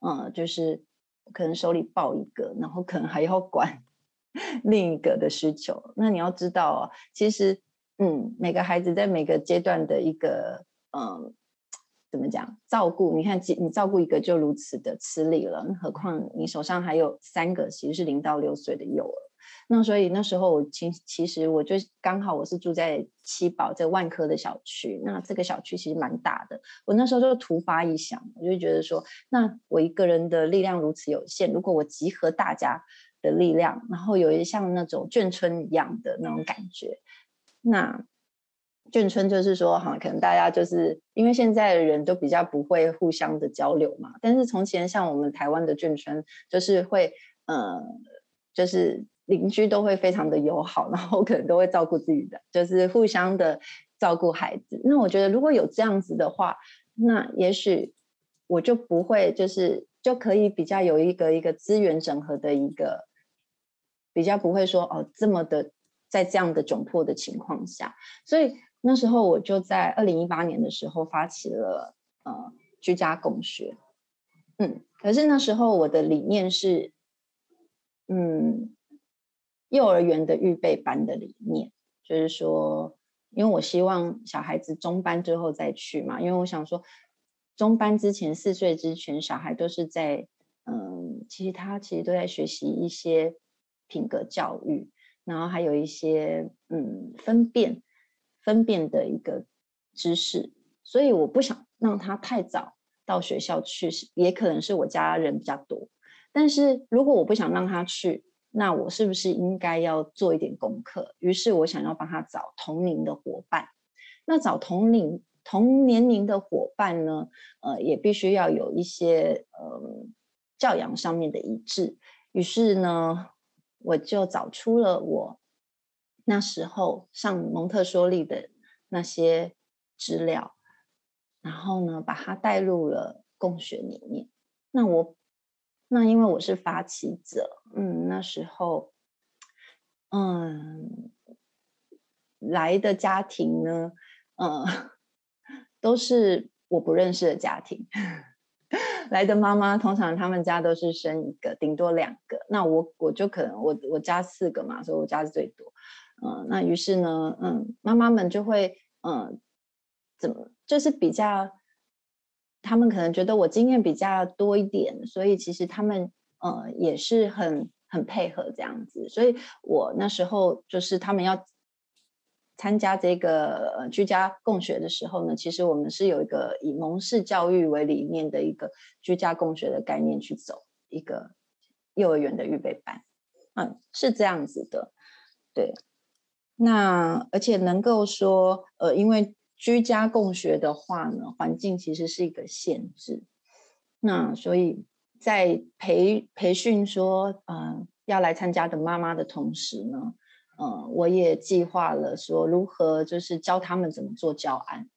嗯，就是可能手里抱一个，然后可能还要管 另一个的需求。那你要知道哦，其实嗯，每个孩子在每个阶段的一个嗯。怎么讲？照顾你看，你照顾一个就如此的吃力了，何况你手上还有三个，其实是零到六岁的幼儿。那所以那时候我其其实我就刚好我是住在七宝这万科的小区，那这个小区其实蛮大的。我那时候就突发一想，我就觉得说，那我一个人的力量如此有限，如果我集合大家的力量，然后有一像那种眷村一样的那种感觉，那。眷村就是说，哈，可能大家就是因为现在的人都比较不会互相的交流嘛。但是从前像我们台湾的眷村，就是会，呃，就是邻居都会非常的友好，然后可能都会照顾自己的，就是互相的照顾孩子。那我觉得如果有这样子的话，那也许我就不会，就是就可以比较有一个一个资源整合的一个，比较不会说哦这么的在这样的窘迫的情况下，所以。那时候我就在二零一八年的时候发起了呃居家共学，嗯，可是那时候我的理念是，嗯，幼儿园的预备班的理念，就是说，因为我希望小孩子中班之后再去嘛，因为我想说，中班之前四岁之前小孩都是在，嗯，其实他其实都在学习一些品格教育，然后还有一些嗯分辨。分辨的一个知识，所以我不想让他太早到学校去，也可能是我家人比较多。但是如果我不想让他去，那我是不是应该要做一点功课？于是我想要帮他找同龄的伙伴。那找同龄同年龄的伙伴呢？呃，也必须要有一些呃教养上面的一致。于是呢，我就找出了我。那时候上蒙特梭利的那些资料，然后呢，把它带入了共学里面。那我，那因为我是发起者，嗯，那时候，嗯，来的家庭呢，嗯、都是我不认识的家庭。来的妈妈通常他们家都是生一个，顶多两个。那我我就可能我我家四个嘛，所以我家是最多。嗯、那于是呢，嗯，妈妈们就会嗯、怎么就是比较，他们可能觉得我经验比较多一点，所以其实他们呃也是很很配合这样子。所以我那时候就是他们要。参加这个呃居家共学的时候呢，其实我们是有一个以蒙氏教育为理念的一个居家共学的概念去走一个幼儿园的预备班，嗯，是这样子的，对。那而且能够说，呃，因为居家共学的话呢，环境其实是一个限制，那所以在培培训说，呃，要来参加的妈妈的同时呢。嗯，我也计划了说如何就是教他们怎么做教案，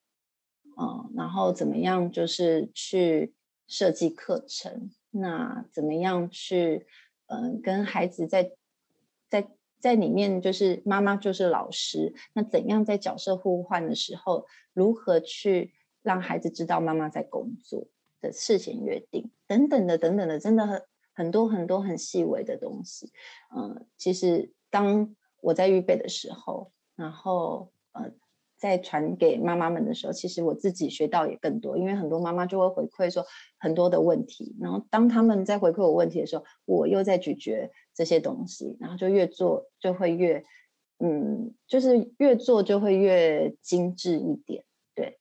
嗯，然后怎么样就是去设计课程，那怎么样去嗯跟孩子在在里面就是妈妈就是老师，那怎样在角色互换的时候，如何去让孩子知道妈妈在工作的事前约定等等的等等的，真的很很多很多很细微的东西，嗯，其实当。我在预备的时候，然后呃，在传给妈妈们的时候，其实我自己学到也更多，因为很多妈妈就会回馈说很多的问题，然后当他们在回馈我问题的时候，我又在咀嚼这些东西，然后就越做就会越，嗯，就是越做就会越精致一点，对，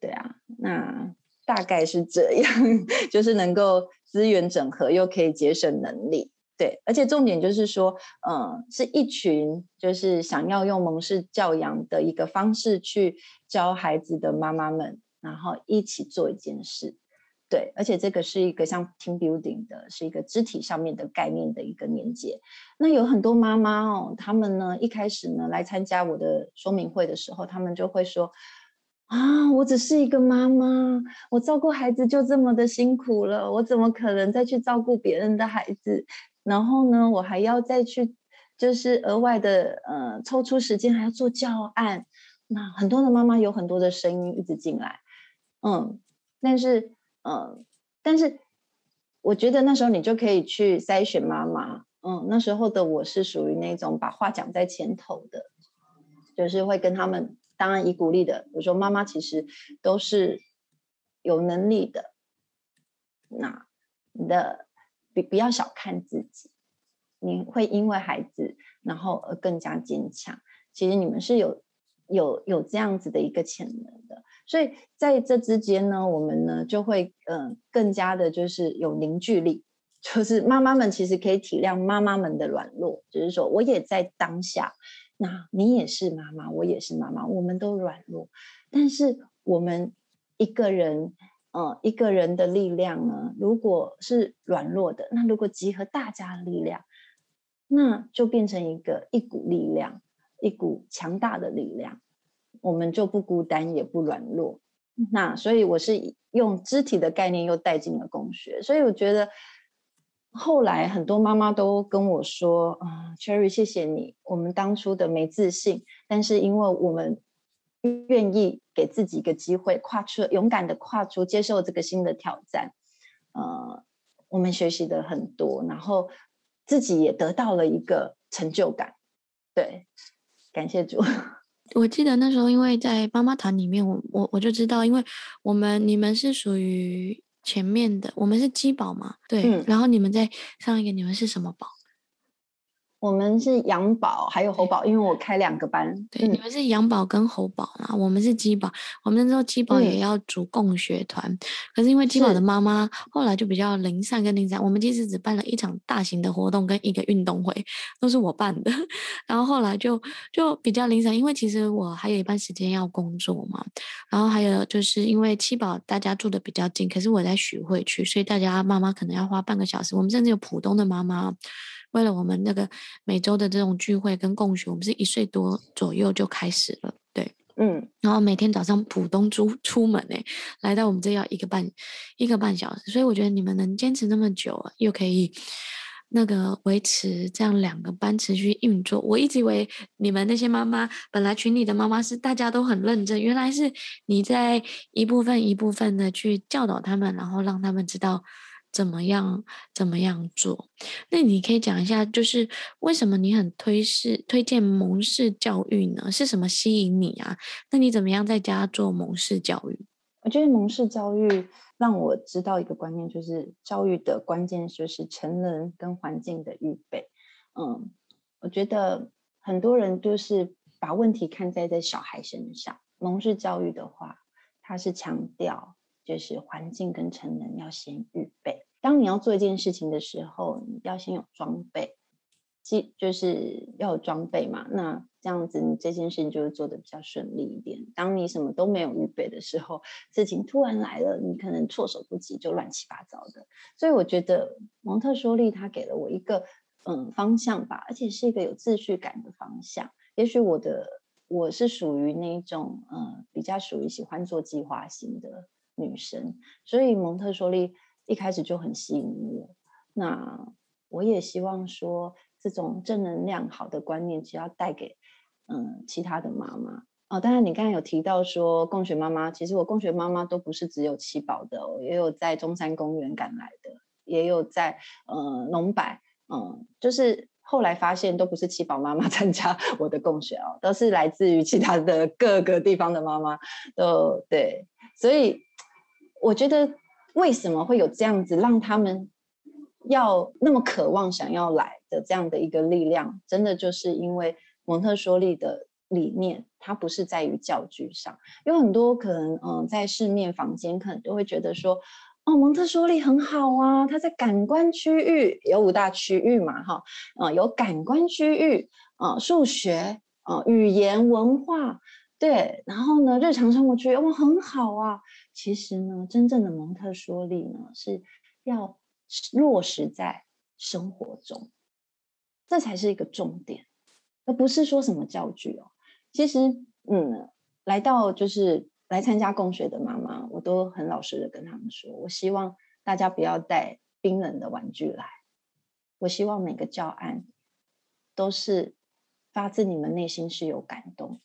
对啊，那大概是这样，就是能够资源整合又可以节省能力。对，而且重点就是说，嗯，是一群就是想要用蒙氏教养的一个方式去教孩子的妈妈们，然后一起做一件事。对，而且这个是一个像 team building 的，是一个肢体上面的概念的一个连接。那有很多妈妈哦，他们呢一开始呢来参加我的说明会的时候，他们就会说。啊，我只是一个妈妈，我照顾孩子就这么的辛苦了，我怎么可能再去照顾别人的孩子？然后呢，我还要再去，就是额外的呃，抽出时间还要做教案。那很多的妈妈有很多的声音一直进来，嗯，但是嗯，但是我觉得那时候你就可以去筛选妈妈，嗯，那时候的我是属于那种把话讲在前头的，就是会跟他们。当然，以鼓励的，我说妈妈其实都是有能力的。那你的不不要小看自己，你会因为孩子然后而更加坚强。其实你们是有有有这样子的一个潜能的。所以在这之间呢，我们呢就会嗯、呃、更加的就是有凝聚力。就是妈妈们其实可以体谅妈妈们的软弱，就是说我也在当下。那你也是妈妈，我也是妈妈，我们都软弱，但是我们一个人，呃，一个人的力量呢，如果是软弱的，那如果集合大家的力量，那就变成一个一股力量，一股强大的力量，我们就不孤单，也不软弱。那所以我是用肢体的概念又带进了工学，所以我觉得。后来很多妈妈都跟我说：“啊，Cherry，谢谢你。我们当初的没自信，但是因为我们愿意给自己一个机会，跨出勇敢的跨出，接受这个新的挑战。呃，我们学习的很多，然后自己也得到了一个成就感。对，感谢主。我记得那时候，因为在妈妈团里面，我我我就知道，因为我们你们是属于。前面的我们是鸡宝嘛，对，嗯、然后你们在上一个，你们是什么宝？我们是羊宝，还有猴宝，因为我开两个班。对，嗯、你们是羊宝跟猴宝嘛，我们是鸡宝。我们那时候鸡宝也要组共学团，嗯、可是因为鸡宝的妈妈后来就比较零散跟零散，我们其实只办了一场大型的活动跟一个运动会，都是我办的。然后后来就就比较零散，因为其实我还有一半时间要工作嘛。然后还有就是因为七宝大家住的比较近，可是我在许汇区，所以大家妈妈可能要花半个小时。我们甚至有浦东的妈妈。为了我们那个每周的这种聚会跟共学，我们是一岁多左右就开始了，对，嗯，然后每天早上浦东出出门诶，来到我们这要一个半一个半小时，所以我觉得你们能坚持那么久，又可以那个维持这样两个班持续运作？我一直以为你们那些妈妈，本来群里的妈妈是大家都很认真，原来是你在一部分一部分的去教导他们，然后让他们知道怎么样怎么样做。那你可以讲一下，就是为什么你很推式推荐蒙氏教育呢？是什么吸引你啊？那你怎么样在家做蒙氏教育？我觉得蒙氏教育让我知道一个观念，就是教育的关键就是成人跟环境的预备。嗯，我觉得很多人就是把问题看在在小孩身上。蒙氏教育的话，它是强调就是环境跟成人要先预备。当你要做一件事情的时候，你要先有装备。即就是要有装备嘛，那这样子你这件事情就会做的比较顺利一点。当你什么都没有预备的时候，事情突然来了，你可能措手不及，就乱七八糟的。所以我觉得蒙特梭利他给了我一个嗯方向吧，而且是一个有秩序感的方向。也许我的我是属于那种嗯比较属于喜欢做计划型的女生，所以蒙特梭利一开始就很吸引我。那我也希望说。这种正能量、好的观念，只要带给嗯其他的妈妈哦。当然，你刚才有提到说共学妈妈，其实我共学妈妈都不是只有七宝的哦，也有在中山公园赶来的，也有在呃农百，嗯，就是后来发现都不是七宝妈妈 参加我的共学哦，都是来自于其他的各个地方的妈妈，都对。所以我觉得为什么会有这样子让他们要那么渴望想要来？的这样的一个力量，真的就是因为蒙特梭利的理念，它不是在于教具上。有很多可能，嗯，在市面房间可能都会觉得说，哦，蒙特梭利很好啊，它在感官区域有五大区域嘛，哈，啊，有感官区域，啊，数学，啊，语言文化，对，然后呢，日常生活区域，哦，很好啊。其实呢，真正的蒙特梭利呢，是要落实在生活中。这才是一个重点，而不是说什么教具哦。其实，嗯，来到就是来参加共学的妈妈，我都很老实的跟他们说，我希望大家不要带冰冷的玩具来。我希望每个教案都是发自你们内心是有感动的。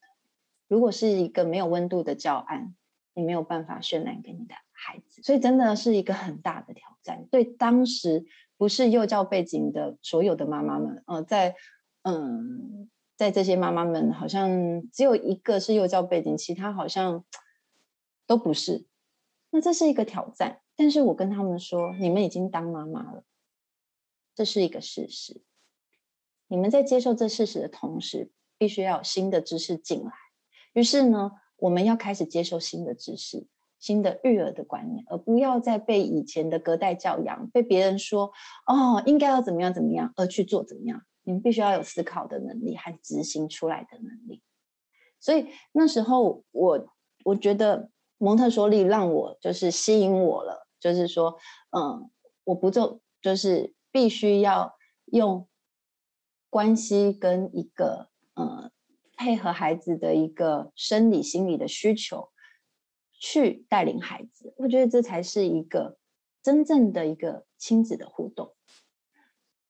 如果是一个没有温度的教案，你没有办法渲染给你的孩子，所以真的是一个很大的挑战。对当时。不是幼教背景的所有的妈妈们，呃，在嗯，在这些妈妈们好像只有一个是幼教背景，其他好像都不是。那这是一个挑战，但是我跟他们说，你们已经当妈妈了，这是一个事实。你们在接受这事实的同时，必须要有新的知识进来。于是呢，我们要开始接受新的知识。新的育儿的观念，而不要再被以前的隔代教养，被别人说哦，应该要怎么样怎么样，而去做怎么样。你们必须要有思考的能力和执行出来的能力。所以那时候我我觉得蒙特梭利让我就是吸引我了，就是说，嗯，我不做就是必须要用关系跟一个嗯配合孩子的一个生理心理的需求。去带领孩子，我觉得这才是一个真正的一个亲子的互动。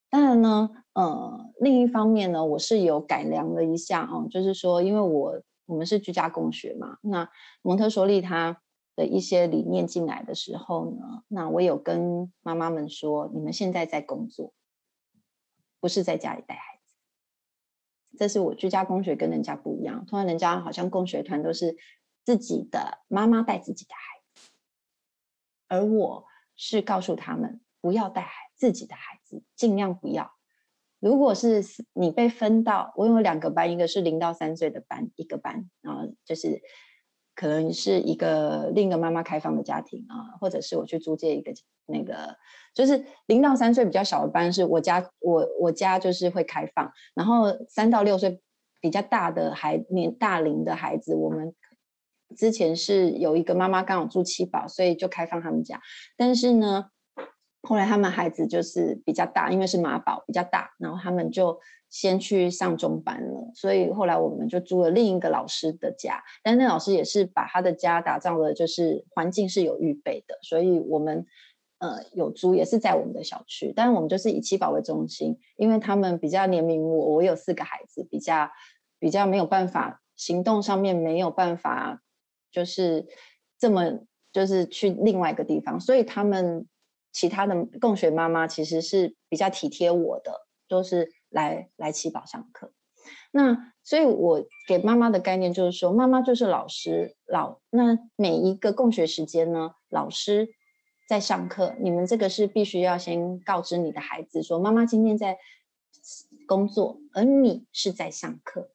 当然呢，呃，另一方面呢，我是有改良了一下哦，就是说，因为我我们是居家共学嘛，那蒙特梭利他的一些理念进来的时候呢，那我有跟妈妈们说，你们现在在工作，不是在家里带孩子。这是我居家供学跟人家不一样，通常人家好像供学团都是。自己的妈妈带自己的孩子，而我是告诉他们不要带孩自己的孩子，尽量不要。如果是你被分到，我有两个班，一个是零到三岁的班，一个班，然后就是可能是一个另一个妈妈开放的家庭啊，或者是我去租借一个那个，就是零到三岁比较小的班，是我家我我家就是会开放，然后三到六岁比较大的孩年大龄的孩子，我们。之前是有一个妈妈刚好住七宝，所以就开放他们家。但是呢，后来他们孩子就是比较大，因为是马宝比较大，然后他们就先去上中班了。所以后来我们就租了另一个老师的家，但那老师也是把他的家打造的，就是环境是有预备的。所以我们呃有租也是在我们的小区，但是我们就是以七宝为中心，因为他们比较怜悯我，我有四个孩子，比较比较没有办法行动上面没有办法，就是这么就是去另外一个地方，所以他们其他的共学妈妈其实是比较体贴我的，都是来来七宝上课。那所以，我给妈妈的概念就是说，妈妈就是老师，老那每一个共学时间呢，老师在上课，你们这个是必须要先告知你的孩子说，妈妈今天在工作，而你是在上课，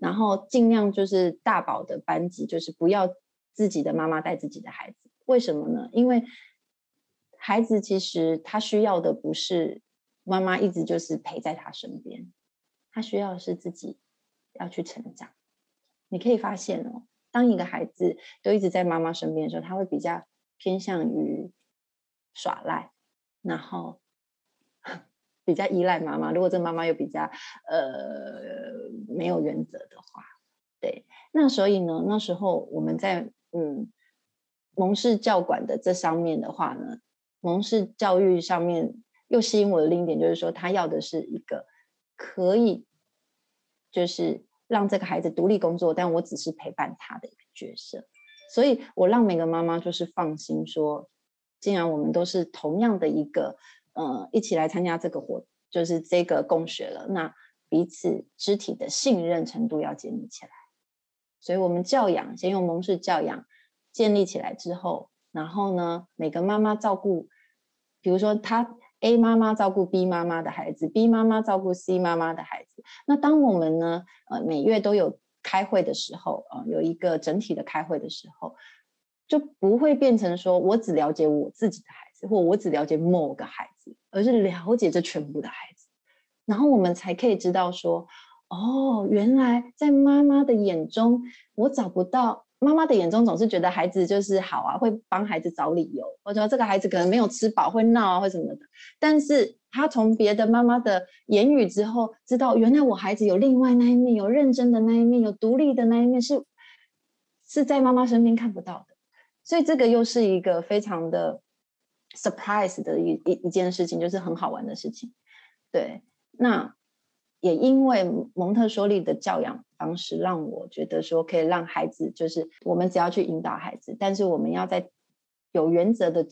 然后尽量就是大宝的班级，就是不要自己的妈妈带自己的孩子，为什么呢？因为孩子其实他需要的不是妈妈一直就是陪在他身边。他需要的是自己要去成长。你可以发现哦，当一个孩子都一直在妈妈身边的时候，他会比较偏向于耍赖，然后 比较依赖妈妈。如果这妈妈又比较呃没有原则的话，对，那所以呢，那时候我们在嗯蒙氏教管的这上面的话呢，蒙氏教育上面又吸引我的另一点就是说，他要的是一个。可以，就是让这个孩子独立工作，但我只是陪伴他的一个角色，所以我让每个妈妈就是放心说，既然我们都是同样的一个，呃，一起来参加这个活，就是这个共学了，那彼此肢体的信任程度要建立起来，所以我们教养先用蒙氏教养建立起来之后，然后呢，每个妈妈照顾，比如说她。A 妈妈照顾 B 妈妈的孩子，B 妈妈照顾 C 妈妈的孩子。那当我们呢，呃，每月都有开会的时候，呃，有一个整体的开会的时候，就不会变成说我只了解我自己的孩子，或我只了解某个孩子，而是了解这全部的孩子。然后我们才可以知道说，哦，原来在妈妈的眼中，我找不到。妈妈的眼中总是觉得孩子就是好啊，会帮孩子找理由，或者说这个孩子可能没有吃饱，会闹啊，或什么的。但是他从别的妈妈的言语之后，知道原来我孩子有另外那一面，有认真的那一面，有独立的那一面，是是在妈妈身边看不到的。所以这个又是一个非常的 surprise 的一一一件事情，就是很好玩的事情。对，那。也因为蒙特梭利的教养方式，让我觉得说可以让孩子，就是我们只要去引导孩子，但是我们要在有原则的、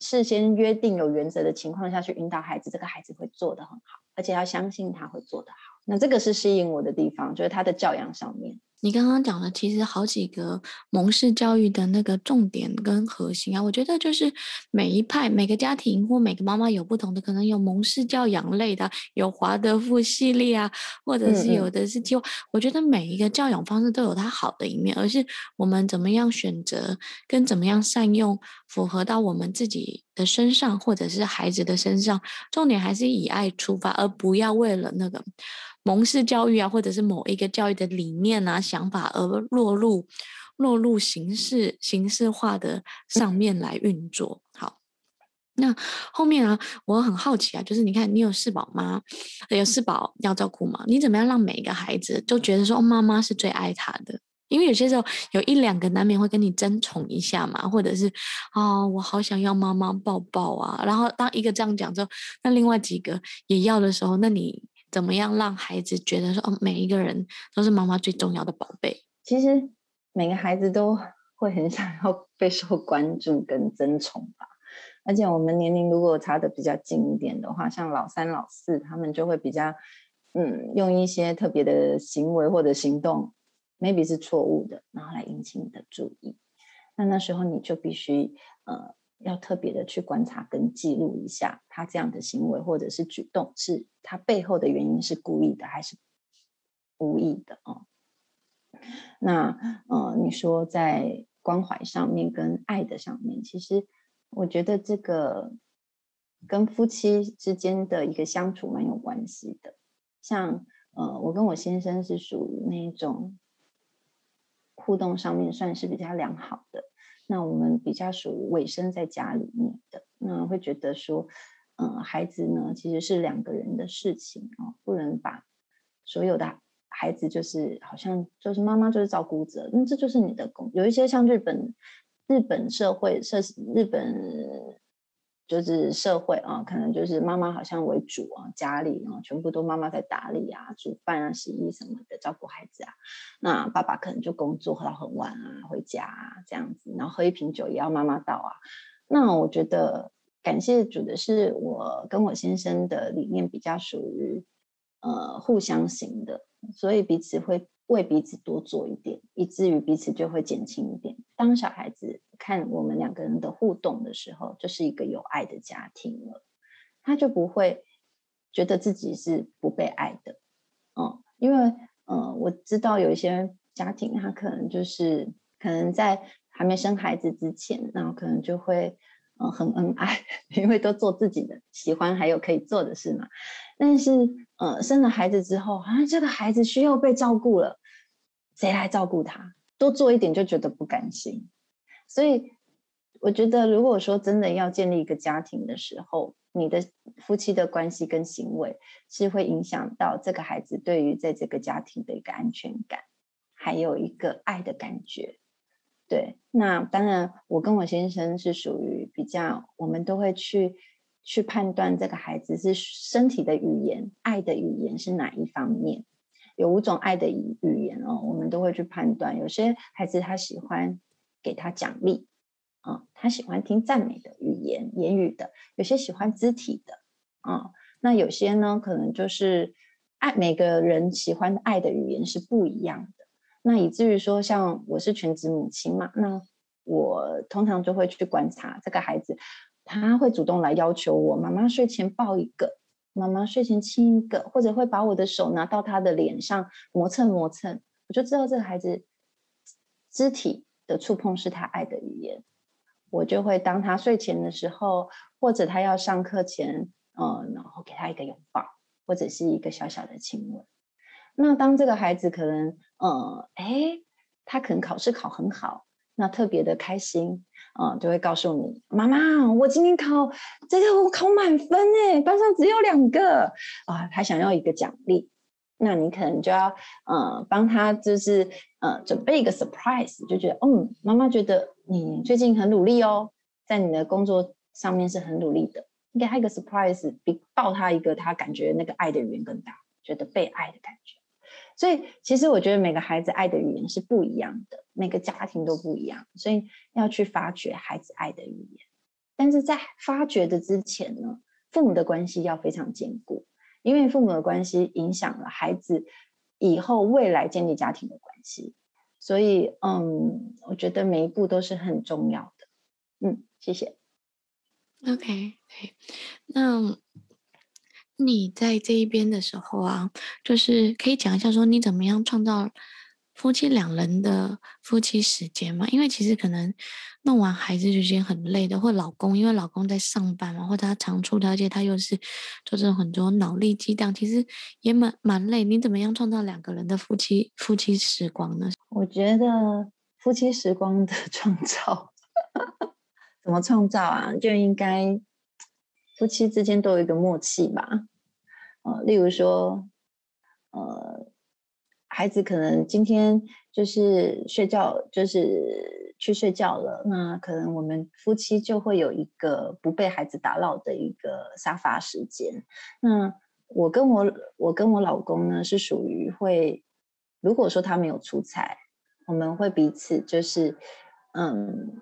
事先约定有原则的情况下去引导孩子，这个孩子会做得很好，而且要相信他会做得好。那这个是吸引我的地方，就是他的教养上面。你刚刚讲的其实好几个蒙氏教育的那个重点跟核心啊，我觉得就是每一派每个家庭或每个妈妈有不同的，可能有蒙氏教养类的，有华德福系列啊，或者是有的是就，嗯嗯，我觉得每一个教养方式都有它好的一面，而是我们怎么样选择跟怎么样善用，符合到我们自己的身上或者是孩子的身上，重点还是以爱出发，而不要为了那个。蒙氏教育啊，或者是某一个教育的理念啊、想法而落入落入形式形式化的上面来运作。好，那后面啊，我很好奇啊，就是你看，你有四宝吗？有四宝要照顾吗？你怎么样让每一个孩子都觉得说，妈妈是最爱他的？因为有些时候有一两个难免会跟你争宠一下嘛，或者是啊、我好想要妈妈抱抱啊。然后当一个这样讲之后，那另外几个也要的时候，那你。怎么样让孩子觉得说，哦，每一个人都是妈妈最重要的宝贝？其实每个孩子都会很想要备受关注跟争宠吧。而且我们年龄如果差的比较近一点的话，像老三、老四，他们就会比较，嗯，用一些特别的行为或者行动，maybe 是错误的，然后来引起你的注意。那那时候你就必须，呃。要特别的去观察跟记录一下他这样的行为或者是举动，是他背后的原因是故意的还是无意的哦？那呃，你说在关怀上面跟爱的上面，其实我觉得这个跟夫妻之间的一个相处蛮有关系的。像呃，我跟我先生是属于那种互动上面算是比较良好的。那我们比较属于委身在家里面的，那会觉得说，嗯、孩子呢其实是两个人的事情啊、不能把所有的孩子就是好像就是妈妈就是照顾者，那这就是你的工。有一些像日本日本社会社日本就是社会啊，可能就是妈妈好像为主啊，家里啊全部都妈妈在打理啊，煮饭啊、洗衣什么的，照顾孩子啊。那爸爸可能就工作到很晚啊，回家啊这样子，然后喝一瓶酒也要妈妈倒啊。那我觉得感谢主的是，我跟我先生的理念比较属于呃互相型的，所以彼此会。为彼此多做一点，以至于彼此就会减轻一点。当小孩子看我们两个人的互动的时候，就是一个有爱的家庭了，他就不会觉得自己是不被爱的。嗯，因为嗯，我知道有一些家庭，他可能就是可能在还没生孩子之前，然后可能就会嗯很恩爱，因为都做自己的喜欢还有可以做的事嘛。但是嗯，生了孩子之后，好像这个孩子需要被照顾了。谁来照顾他？多做一点就觉得不甘心，所以我觉得，如果说真的要建立一个家庭的时候，你的夫妻的关系跟行为是会影响到这个孩子对于在这个家庭的一个安全感，还有一个爱的感觉。对，那当然，我跟我先生是属于比较，我们都会去去判断这个孩子是身体的语言、爱的语言是哪一方面。有五种爱的语言哦，我们都会去判断。有些孩子他喜欢给他奖励，啊，他喜欢听赞美的语言言语的；有些喜欢肢体的，啊，那有些呢，可能就是爱。每个人喜欢的爱的语言是不一样的。那以至于说，像我是全职母亲嘛，那我通常就会去观察这个孩子，他会主动来要求我，妈妈睡前抱一个。妈妈睡前亲一个，或者会把我的手拿到他的脸上磨蹭磨蹭，我就知道这个孩子肢体的触碰是他爱的语言。我就会当他睡前的时候，或者他要上课前，嗯，然后给他一个拥抱，或者是一个小小的亲吻。那当这个孩子可能，嗯，哎，他可能考试考很好，那特别的开心。嗯，就会告诉你，妈妈，我今天考这个我考满分哎，班上只有两个。啊，他想要一个奖励，那你可能就要嗯帮他就是嗯准备一个 surprise，就觉得嗯妈妈觉得你最近很努力哦，在你的工作上面是很努力的，你给他一个 surprise，比抱他一个他感觉那个爱的语言更大，觉得被爱的感觉。所以，其实我觉得每个孩子爱的语言是不一样的，每个家庭都不一样，所以要去发掘孩子爱的语言。但是在发掘的之前呢，父母的关系要非常坚固，因为父母的关系影响了孩子以后未来建立家庭的关系。所以，嗯，我觉得每一步都是很重要的。嗯，谢谢。OK，那。你在这一边的时候啊，就是可以讲一下说你怎么样创造夫妻两人的夫妻时间嘛？因为其实可能弄完孩子就已经很累的，或老公因为老公在上班嘛，或者他常出差，而且他又是做这种很多脑力激荡，其实也蛮蛮累。你怎么样创造两个人的夫妻夫妻时光呢？我觉得夫妻时光的 创造，怎么创造啊？就应该夫妻之间都有一个默契吧。呃，例如说，呃，孩子可能今天就是睡觉，就是去睡觉了，那可能我们夫妻就会有一个不被孩子打扰的一个沙发时间。那我跟我我跟我老公呢，是属于会，如果说他没有出差，我们会彼此就是，嗯，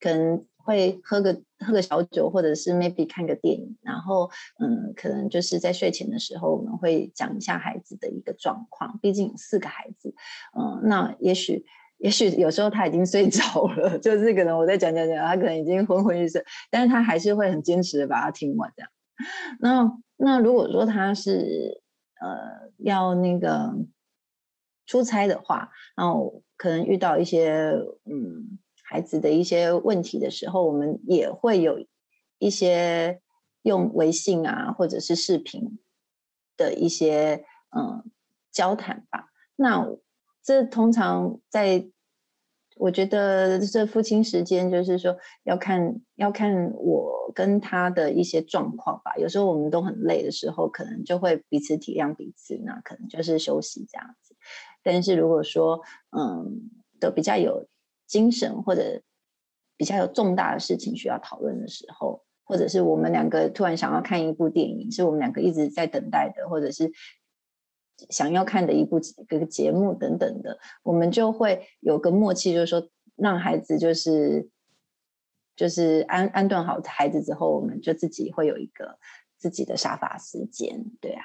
可能。会喝个喝个小酒，或者是 maybe 看个电影，然后嗯，可能就是在睡前的时候，我们会讲一下孩子的一个状况。毕竟有四个孩子，嗯，那也许也许有时候他已经睡 着了，就是可能我在讲讲讲，他可能已经昏昏欲睡，但是他还是会很坚持的把它听完这样。那那如果说他是呃要那个出差的话，然后可能遇到一些嗯。孩子的一些问题的时候，我们也会有一些用微信啊，或者是视频的一些嗯交谈吧。那这通常在，我觉得这父亲时间就是说要看要看我跟他的一些状况吧。有时候我们都很累的时候，可能就会彼此体谅彼此，那可能就是休息这样子。但是如果说嗯都比较有。精神或者比较有重大的事情需要讨论的时候，或者是我们两个突然想要看一部电影，是我们两个一直在等待的，或者是想要看的一部这个节目等等的，我们就会有个默契，就是说让孩子就是就是安安顿好孩子之后，我们就自己会有一个自己的沙发时间，对啊，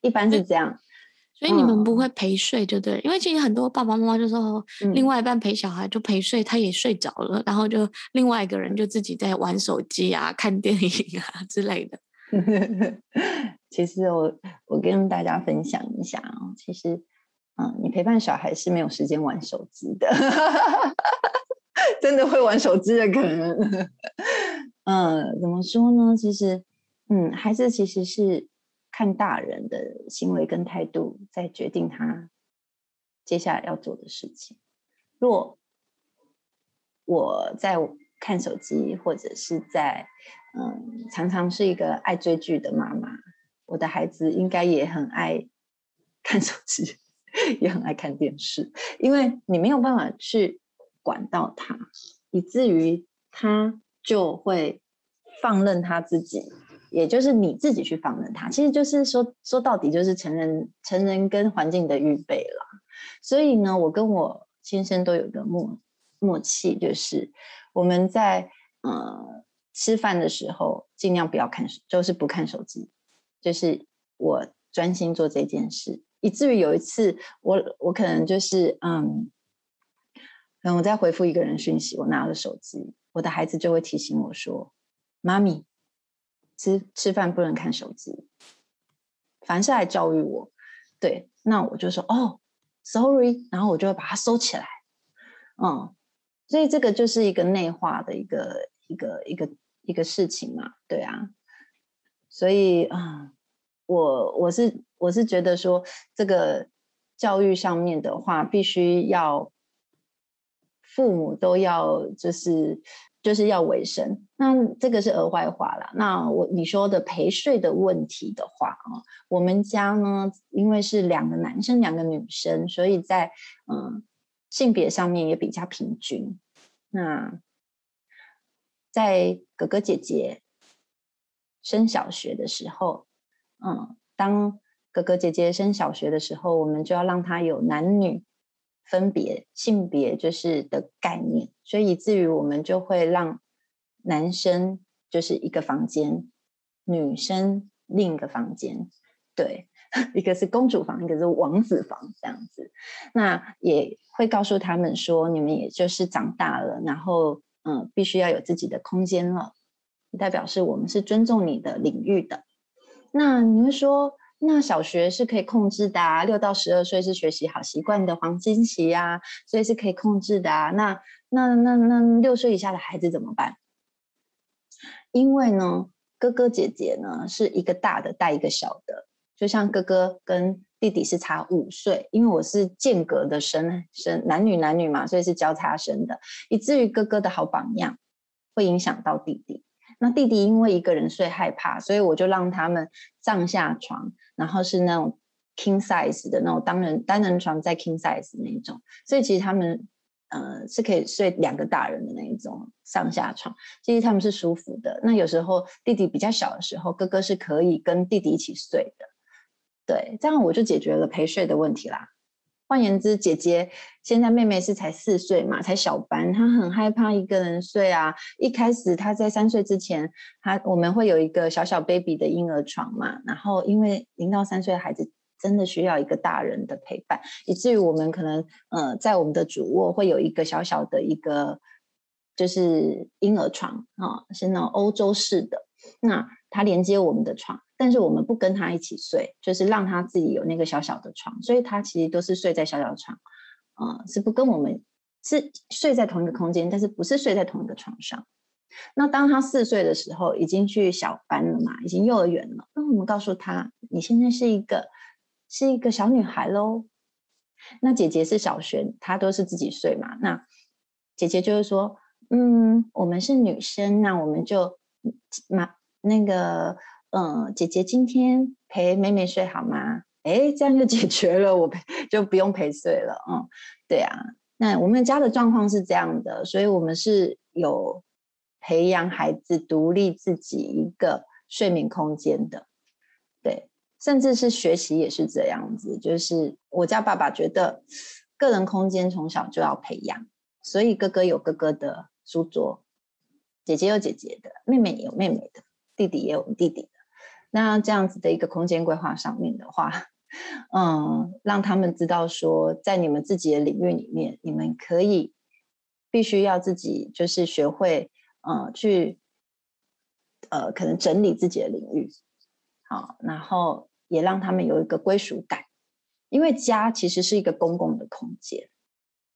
一般是这样。所以你们不会陪睡，就对，嗯、因为其实很多爸爸妈妈就说，另外一半陪小孩就陪睡，他也睡着了，嗯、然后就另外一个人就自己在玩手机啊、看电影啊之类的。其实我我跟大家分享一下哦，其实，嗯，你陪伴小孩是没有时间玩手机的，真的会玩手机的可能。嗯，怎么说呢？其实，嗯，孩子其实是。看大人的行为跟态度，再决定他接下来要做的事情。若我在看手机，或者是在嗯，常常是一个爱追剧的妈妈，我的孩子应该也很爱看手机，也很爱看电视，因为你没有办法去管到他，以至于他就会放任他自己。也就是你自己去放任他，其实就是说说到底就是成人成人跟环境的预备了。所以呢，我跟我先生都有个默默契，就是我们在呃吃饭的时候尽量不要看，就是不看手机，就是我专心做这件事。以至于有一次我我可能就是嗯，可能我在回复一个人讯息，我拿了手机，我的孩子就会提醒我说：“妈咪。”吃吃饭不能看手机，凡是来教育我，对，那我就说哦，sorry，然后我就会把它收起来，嗯，所以这个就是一个内化的一个一个一个一个事情嘛，对啊，所以啊、我我是我是觉得说这个教育上面的话，必须要父母都要就是。就是要维生，那这个是额外话了。那我你说的陪睡的问题的话啊，我们家呢，因为是两个男生两个女生，所以在嗯性别上面也比较平均。那在哥哥姐姐升小学的时候，嗯，当哥哥姐姐升小学的时候，我们就要让他有男女。分别性别就是的概念，所以以至于我们就会让男生就是一个房间，女生另一个房间，对，一个是公主房，一个是王子房这样子。那也会告诉他们说，你们也就是长大了，然后嗯，必须要有自己的空间了，代表是我们是尊重你的领域的。那你会说，那小学是可以控制的啊，六到十二岁是学习好习惯的黄金期呀，所以是可以控制的啊。那那那那六岁以下的孩子怎么办？因为呢，哥哥姐姐呢是一个大的带一个小的，就像哥哥跟弟弟是差五岁，因为我是间隔的生生男女男女嘛，所以是交叉生的，以至于哥哥的好榜样会影响到弟弟。那弟弟因为一个人睡害怕，所以我就让他们上下床。然后是那种 king size 的那种单人单人床，在 king size 那一种，所以其实他们呃是可以睡两个大人的那一种上下床，其实他们是舒服的。那有时候弟弟比较小的时候，哥哥是可以跟弟弟一起睡的，对，这样我就解决了陪睡的问题啦。换言之，姐姐现在妹妹是才四岁嘛，才小班，她很害怕一个人睡啊。一开始她在三岁之前，她我们会有一个小小 baby 的婴儿床嘛，然后因为零到三岁的孩子真的需要一个大人的陪伴，以至于我们可能呃在我们的主卧会有一个小小的一个就是婴儿床啊，是那种欧洲式的，那它连接我们的床。但是我们不跟他一起睡，就是让他自己有那个小小的床，所以他其实都是睡在小小的床，啊、呃，是不跟我们是睡在同一个空间，但是不是睡在同一个床上。那当他四岁的时候，已经去小班了嘛，已经幼儿园了，那我们告诉他，你现在是一个是一个小女孩喽。那姐姐是小学，她都是自己睡嘛。那姐姐就是说，嗯，我们是女生，那我们就那那个。嗯，姐姐今天陪妹妹睡好吗？哎，这样就解决了，我陪就不用陪睡了。嗯，对啊，那我们家的状况是这样的，所以我们是有培养孩子独立自己一个睡眠空间的，对，甚至是学习也是这样子。就是我家爸爸觉得个人空间从小就要培养，所以哥哥有哥哥的书桌，姐姐有姐姐的，妹妹有妹妹的，弟弟也有弟弟的。那这样子的一个空间规划上面的话，嗯，让他们知道说，在你们自己的领域里面，你们可以必须要自己就是学会，嗯，去，呃，可能整理自己的领域，好，然后也让他们有一个归属感，因为家其实是一个公共的空间。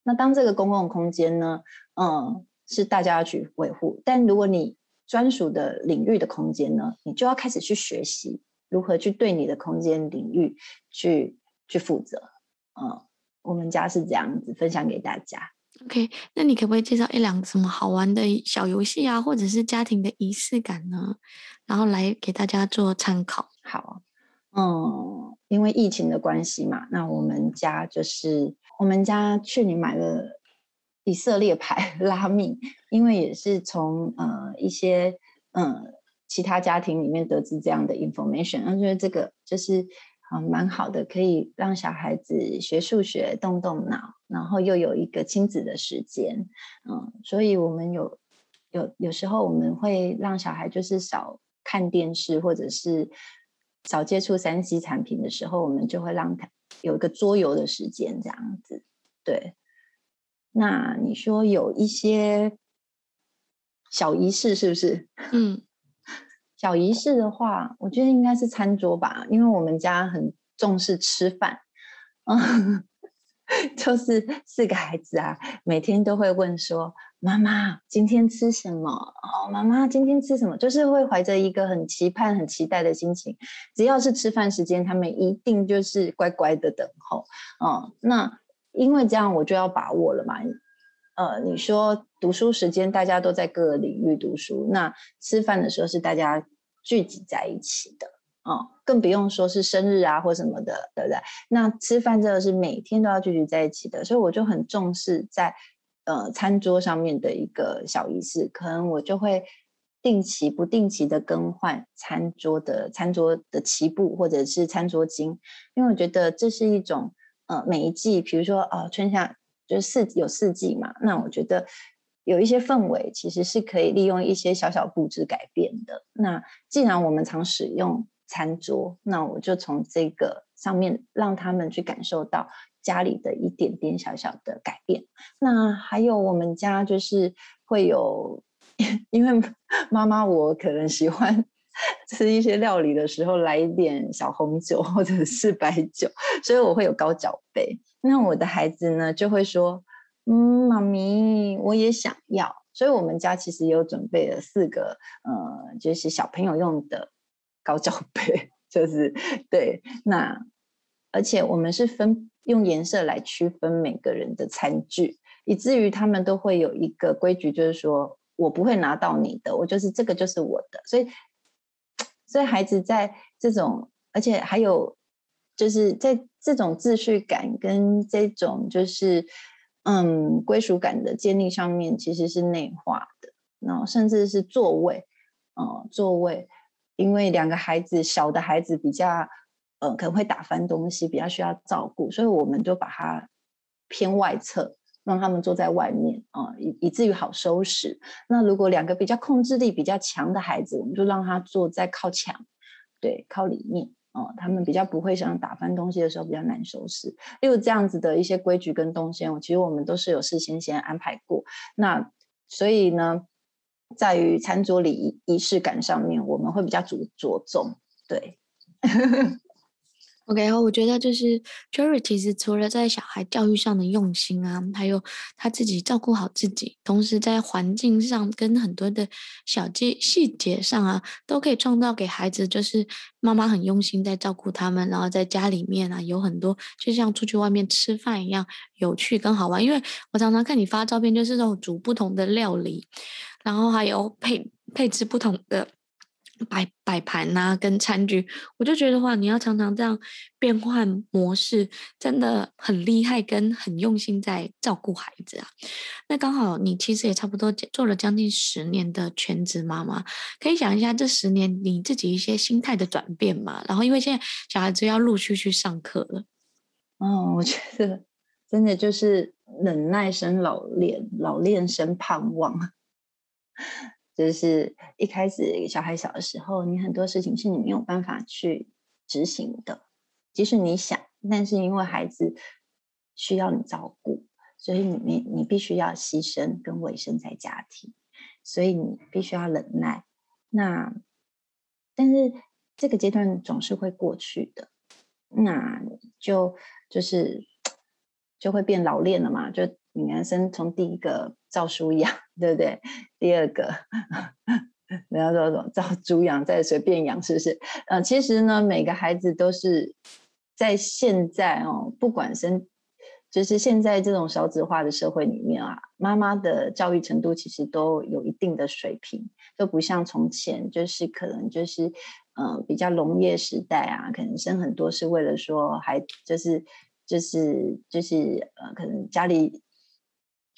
那当这个公共空间呢，嗯，是大家要去维护，但如果你专属的领域的空间呢，你就要开始去学习。如何去对你的空间领域去去负责？嗯，我们家是这样子分享给大家。OK，那你可不可以介绍一两个什么好玩的小游戏啊，或者是家庭的仪式感呢？然后来给大家做参考。好，嗯，因为疫情的关系嘛，那我们家就是我们家去年买了以色列牌 拉米，因为也是从呃一些嗯。其他家庭里面得知这样的 information，我觉得这个就是啊蛮好的，可以让小孩子学数学动动脑，然后又有一个亲子的时间，嗯，所以我们有有有时候我们会让小孩就是少看电视或者是少接触三 C 产品的时候，我们就会让他有一个桌游的时间这样子。对，那你说有一些小仪式是不是？嗯。小仪式的话，我觉得应该是餐桌吧，因为我们家很重视吃饭，嗯，就是四个孩子啊，每天都会问说：“妈妈今天吃什么？”哦，妈妈今天吃什么？就是会怀着一个很期盼、很期待的心情。只要是吃饭时间，他们一定就是乖乖的等候。嗯，那因为这样，我就要把握了嘛。呃，你说读书时间大家都在各个领域读书，那吃饭的时候是大家聚集在一起的、哦，更不用说是生日啊或什么的，对不对？那吃饭这个是每天都要聚集在一起的，所以我就很重视在呃餐桌上面的一个小仪式，可能我就会定期不定期的更换餐桌的餐桌的旗布或者是餐桌巾，因为我觉得这是一种呃每一季，比如说哦、呃、春夏。就是四有四季嘛，那我觉得有一些氛围其实是可以利用一些小小布置改变的。那既然我们常使用餐桌，那我就从这个上面让他们去感受到家里的一点点小小的改变。那还有我们家就是会有，因为妈妈我可能喜欢吃一些料理的时候来一点小红酒或者是白酒，所以我会有高脚杯。那我的孩子呢，就会说：“嗯，妈咪，我也想要。”所以，我们家其实有准备了四个，呃，就是小朋友用的高脚杯，就是对。那而且我们是分用颜色来区分每个人的餐具，以至于他们都会有一个规矩，就是说我不会拿到你的，我就是这个就是我的。所以，所以孩子在这种，而且还有。就是在这种秩序感跟这种就是嗯归属感的建立上面，其实是内化的。然后甚至是座位，哦、嗯，座位，因为两个孩子小的孩子比较呃可能会打翻东西，比较需要照顾，所以我们就把它偏外侧，让他们坐在外面啊，以、以至于好收拾。那如果两个比较控制力比较强的孩子，我们就让他坐在靠墙，对，靠里面。啊，他们比较不会想打翻东西的时候比较难收拾，例如这样子的一些规矩跟动线，其实我们都是有事先先安排过。那所以呢，在于餐桌礼仪仪式感上面，我们会比较着着重。对。OK，我觉得就是 Cherry 其实除了在小孩教育上的用心啊，还有他自己照顾好自己，同时在环境上跟很多的小细细节上啊，都可以创造给孩子，就是妈妈很用心在照顾他们，然后在家里面啊有很多就像出去外面吃饭一样有趣跟好玩。因为我常常看你发照片，就是那种煮不同的料理，然后还有配配置不同的。摆摆盘呐，跟餐具，我就觉得话，你要常常这样变换模式，真的很厉害，跟很用心在照顾孩子啊。那刚好你其实也差不多做了将近十年的全职妈妈，可以讲一下这十年你自己一些心态的转变嘛？然后因为现在小孩子要陆续去上课了，哦，我觉得真的就是忍耐生老练，老练生盼望。就是一开始小孩小的时候，你很多事情是你没有办法去执行的，即使你想，但是因为孩子需要你照顾，所以你你你必须要牺牲跟委身在家庭，所以你必须要忍耐。那但是这个阶段总是会过去的，那就就是就会变老练了嘛，就。你男生从第一个照书养，对不对？第二个，人家说什么照猪养，再随便养，是不是？呃，其实呢，每个孩子都是在现在哦，不管生，就是现在这种少子化的社会里面啊，妈妈的教育程度其实都有一定的水平，都不像从前，就是可能就是嗯、比较农业时代啊，可能生很多是为了说还就是就是就是呃，可能家里。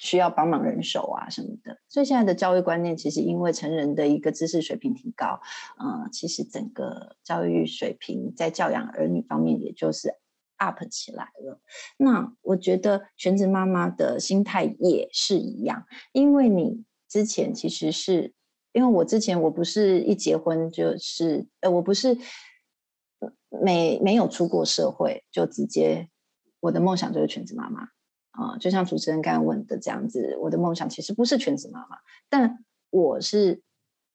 需要帮忙人手啊什么的，所以现在的教育观念其实因为成人的一个知识水平提高，嗯、呃，其实整个教育水平在教养儿女方面也就是 up 起来了。那我觉得全职妈妈的心态也是一样，因为你之前其实是因为我之前我不是一结婚就是呃我不是没没有出过社会就直接我的梦想就是全职妈妈。啊，就像主持人刚刚问的这样子，我的梦想其实不是全职妈妈，但我是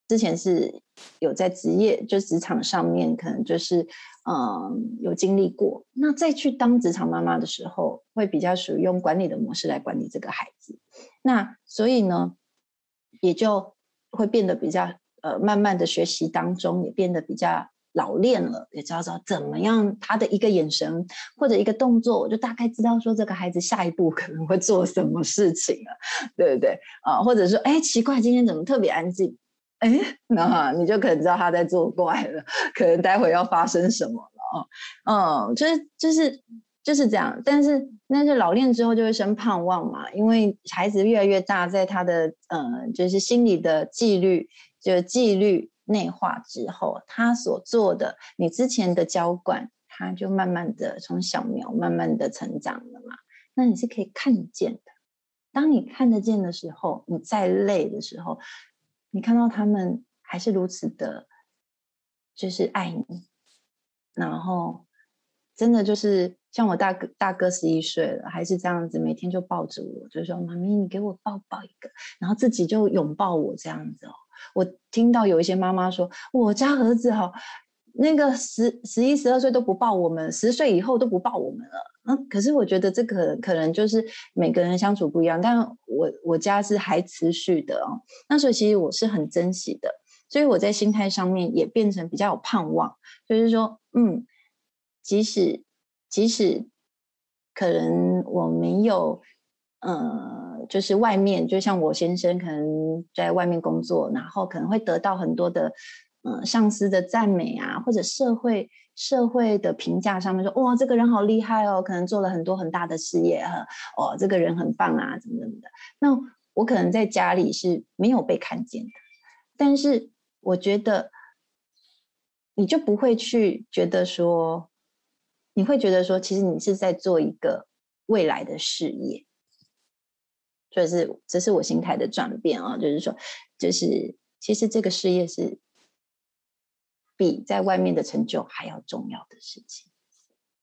之前是有在职业，就职场上面可能就是嗯有经历过，那再去当职场妈妈的时候，会比较属于用管理的模式来管理这个孩子，那所以呢，也就会变得比较呃慢慢的学习当中也变得比较。老练了，也知道说怎么样，他的一个眼神或者一个动作，我就大概知道说这个孩子下一步 可能会做什么事情了，对不对啊？或者说，哎，奇怪，今天怎么特别安静？哎，那你就可能知道他在作怪了，可能待会要发生什么了啊？嗯，就是就是就是这样。但是但是老练之后就会生盼望嘛，因为孩子越来越大，在他的嗯，就是心理的纪律，就是纪律。内化之后，他所做的，你之前的浇灌，他就慢慢的从小苗慢慢的成长了嘛。那你是可以看见的。当你看得见的时候，你再累的时候，你看到他们还是如此的，就是爱你。然后，真的就是像我大哥，大哥十一岁了，还是这样子，每天就抱着我，就说：“妈咪，你给我抱抱一个。”然后自己就拥抱我这样子哦。我听到有一些妈妈说，我家儿子哈，那个十十一十二岁都不抱我们，十岁以后都不抱我们了。嗯，可是我觉得这个可能就是每个人相处不一样，但我我家是还持续的哦。那所以其实我是很珍惜的，所以我在心态上面也变成比较有盼望，就是说，嗯，即使即使可能我没有，嗯。就是外面，就像我先生可能在外面工作，然后可能会得到很多的，嗯，上司的赞美啊，或者社会社会的评价上面说，哇，这个人好厉害哦，可能做了很多很大的事业哈，哦，这个人很棒啊，怎么怎么的。那我可能在家里是没有被看见的，但是我觉得你就不会去觉得说，你会觉得说，其实你是在做一个未来的事业。就是这是我心态的转变啊，就是说，就是其实这个事业是比在外面的成就还要重要的事情。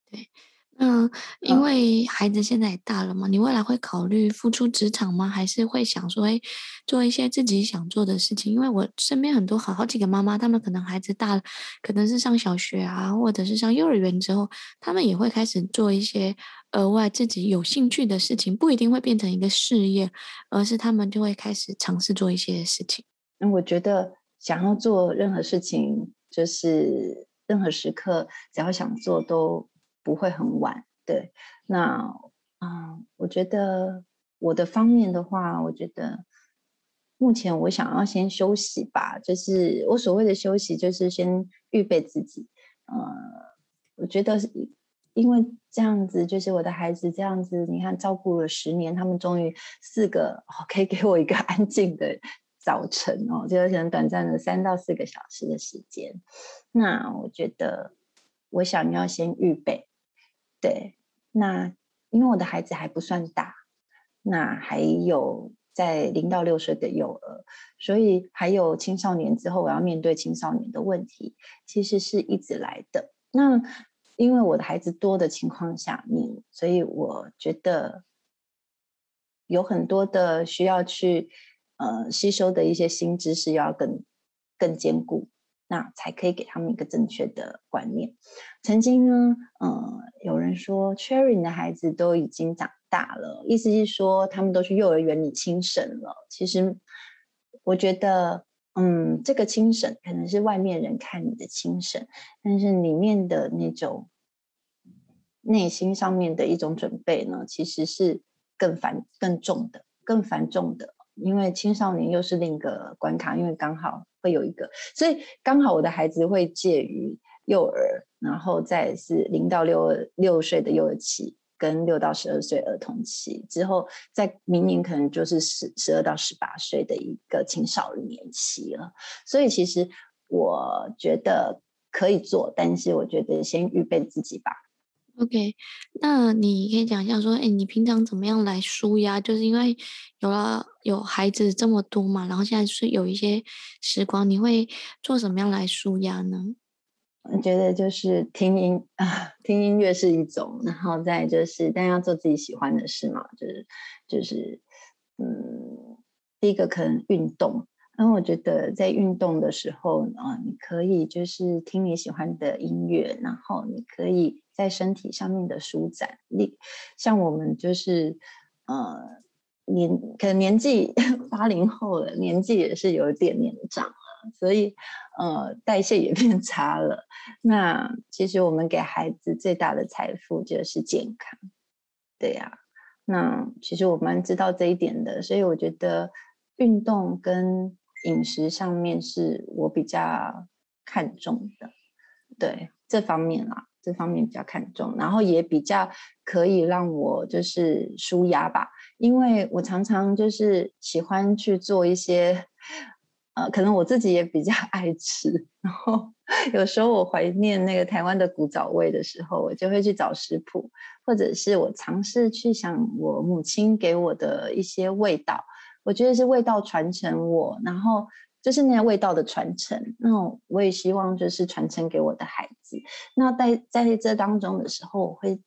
对，那因为孩子现在也大了嘛，你未来会考虑复出职场吗？还是会想说，哎，做一些自己想做的事情？因为我身边很多好好几个妈妈，她们可能孩子大了，可能是上小学啊，或者是上幼儿园之后，她们也会开始做一些。额外自己有兴趣的事情，不一定会变成一个事业，而是他们就会开始尝试做一些事情。那我觉得想要做任何事情，就是任何时刻，只要想做都不会很晚。对，那啊、嗯，我觉得我的方面的话，我觉得目前我想要先休息吧，就是我所谓的休息，就是先预备自己。呃，我觉得是因为这样子，就是我的孩子这样子，你看照顾了十年，他们终于四个、可以给我一个 安静的早晨哦，就可能短暂的三到四个小时的时间。那我觉得我想要先预备，对，那因为我的孩子还不算大，那还有。在零到六岁的幼儿，所以还有青少年之后，我要面对青少年的问题，其实是一直来的。那因为我的孩子多的情况下，你所以我觉得有很多的需要去呃吸收的一些新知识，要更更坚固，那才可以给他们一个正确的观念。曾经呢，呃，有人说，Cherry 的孩子都已经长。大了，意思是说他们都去幼儿园里轻省了。其实我觉得，嗯，这个轻省可能是外面人看你的轻省，但是里面的那种内心上面的一种准备呢，其实是更繁更重的，更繁重的。因为青少年又是另一个关卡，因为刚好会有一个，所以刚好我的孩子会介于幼儿，然后再是零到六六岁的幼儿期。跟六到十二岁儿童期之后，在明年可能就是十十二到十八岁的一个青少年期了。所以其实我觉得可以做，但是我觉得先预备自己吧。OK，那你可以讲一下说，哎，你平常怎么样来舒压？就是因为有了有孩子这么多嘛，然后现在是有一些时光，你会做什么样来舒压呢？我觉得就是听音啊，听音乐是一种，然后再就是，但要做自己喜欢的事嘛，就是就是，嗯，第一个可能运动，然后我觉得在运动的时候啊，你可以就是听你喜欢的音乐，然后你可以在身体上面的舒展。你像我们就是呃年可能年纪 八零后了，年纪也是有点年长了。所以，呃，代谢也 变差了。那其实我们给孩子最大的财富就是健康，对呀、那其实我蛮知道这一点的，所以我觉得运动跟饮食上面是我比较看重的，对这方面啦，这方面比较看重，然后也比较可以让我就是舒压吧，因为我常常就是喜欢去做一些。呃，可能我自己也比较 爱吃，然后 有时候我怀念那个台湾的古早味的时候，我就会去找食谱，或者是我尝试去想我母亲给我的一些味道，我觉得是味道传承我，然后就是那个味道的传承，那我也希望就是传承给我的孩子。那在在这当中的时候，我会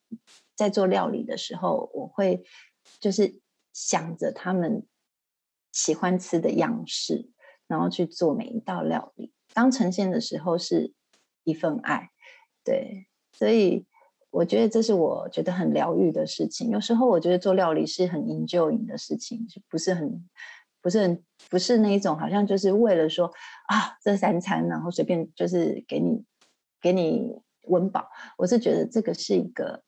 在做料理的时候，我会就是想着他们喜欢吃的样式。然后去做每一道料理，当呈现的时候是一份爱，对，所以我觉得这是我觉得很疗愈的事情。有时候我觉得做料理是很 enjoy 的事情，是不是很不是很不是那一种好像就是为了说啊这三餐然后随便就是给你给你温饱。我是觉得这个是一个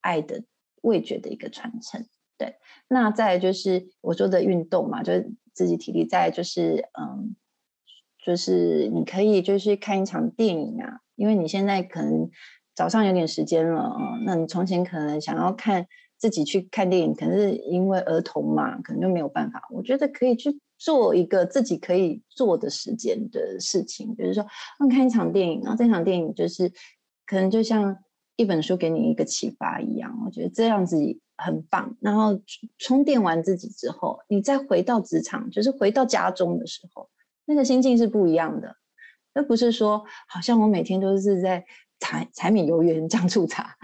爱的味觉的一个传承。对，那再来就是我说的运动嘛，就是自己体力。再来就是，嗯，就是你可以就是看一场电影啊，因为你现在可能早上有点时间了啊，那你从前可能想要看自己去看电影，可能是因为儿童嘛，可能就没有办法。我觉得可以去做一个自己可以做的时间的事情，比如说，看一场电影，然后这场电影就是可能就像一本书给你一个启发一样，我觉得这样子。很棒，然后充电完自己之后，你再回到职场，就是回到家中的时候，那个心境是不一样的。而不是说，好像我每天都是在柴柴米油盐酱醋茶，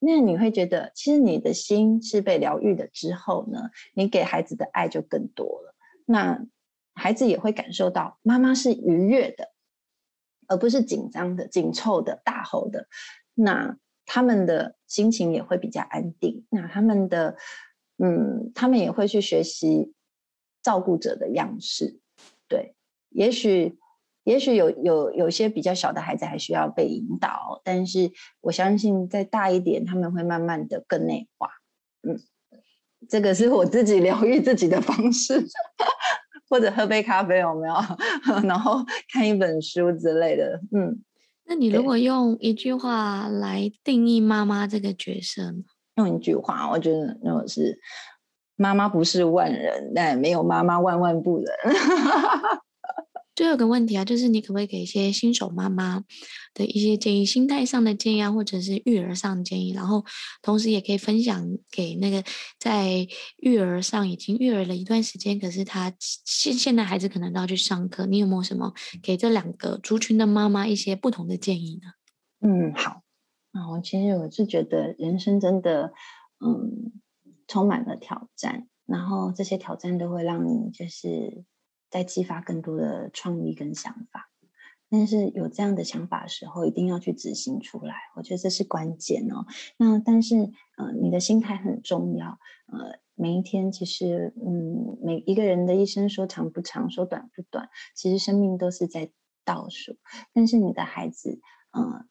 那你会觉得，其实你的心是被疗愈的之后呢，你给孩子的爱就更多了。那孩子也会感受到妈妈是愉悦的，而不是紧张的、紧凑的、大吼的。那。他们的心情也会比较安定，那他们的，嗯，他们也会去学习照顾者的样式，对，也许，也许有有有些比较小的孩子还需要被引导，但是我相信再大一点，他们会慢慢的更内化，嗯，这个是我自己疗愈自己的方式，或者喝杯咖啡有没有？然后看一本书之类的。嗯，那你如果用一句话来定义妈妈这个角色呢？用一句话，我觉得如果是妈妈不是万人，但没有妈妈万万不能。最后一个问题啊，就是你可不可以给一些新手妈妈的一些建议，心态上的建议啊，或者是育儿上的建议，然后同时也可以分享给那个在育儿上已经育儿了一段时间，可是他现现在孩子可能都要去上课，你有没有什么给这两个族群的妈妈一些不同的建议呢？嗯，好，那，我其实我是觉得人生真的，嗯，充满了挑战，然后这些挑战都会让你就是。在激发更多的创意跟想法，但是有这样的想法的时候，一定要去执行出来。我觉得这是关键哦。那但是，呃，你的心态很重要。呃，每一天其实，嗯，每一个人的一生说长不长，说短不短，其实生命都是在倒数。但是你的孩子，呃，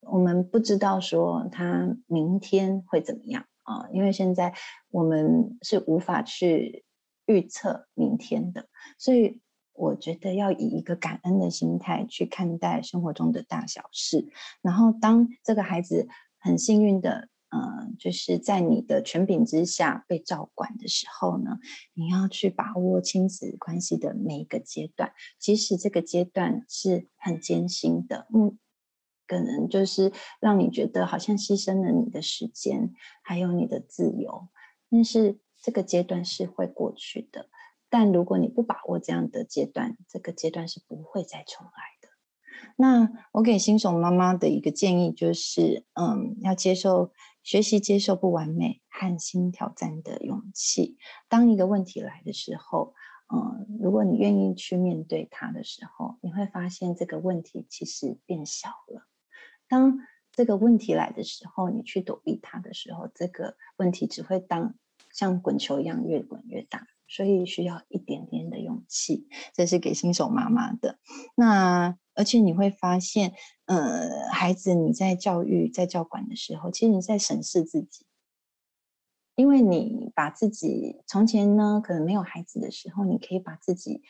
我们不知道说他明天会怎么样啊，因为现在我们是无法去。预测明天的，所以我觉得要以一个感恩的心态去看待生活中的大小事。然后，当这个孩子很幸运的，呃，就是在你的权柄之下被照管的时候呢，你要去把握亲子关系的每一个阶段，即使这个阶段是很艰辛的，嗯，可能就是让你觉得好像牺牲了你的时间，还有你的自由，但是。这个阶段是会过去的，但如果你不把握这样的阶段，这个阶段是不会再重来的。那我给新手妈妈的一个建议就是，嗯，要接受学习，接受不完美和新挑战的勇气。当一个问题来的时候，嗯，如果你愿意去面对它的时候，你会发现这个问题其实变小了。当这个问题来的时候，你去躲避它的时候，这个问题只会当。像滚球一样越滚越大，所以需要一点点的勇气。这是给新手妈妈的。那而且你会发现，呃，孩子你在教育、在教管的时候，其实你在审视自己，因为你把自己从前呢，可能没有孩子的时候，你可以把自己，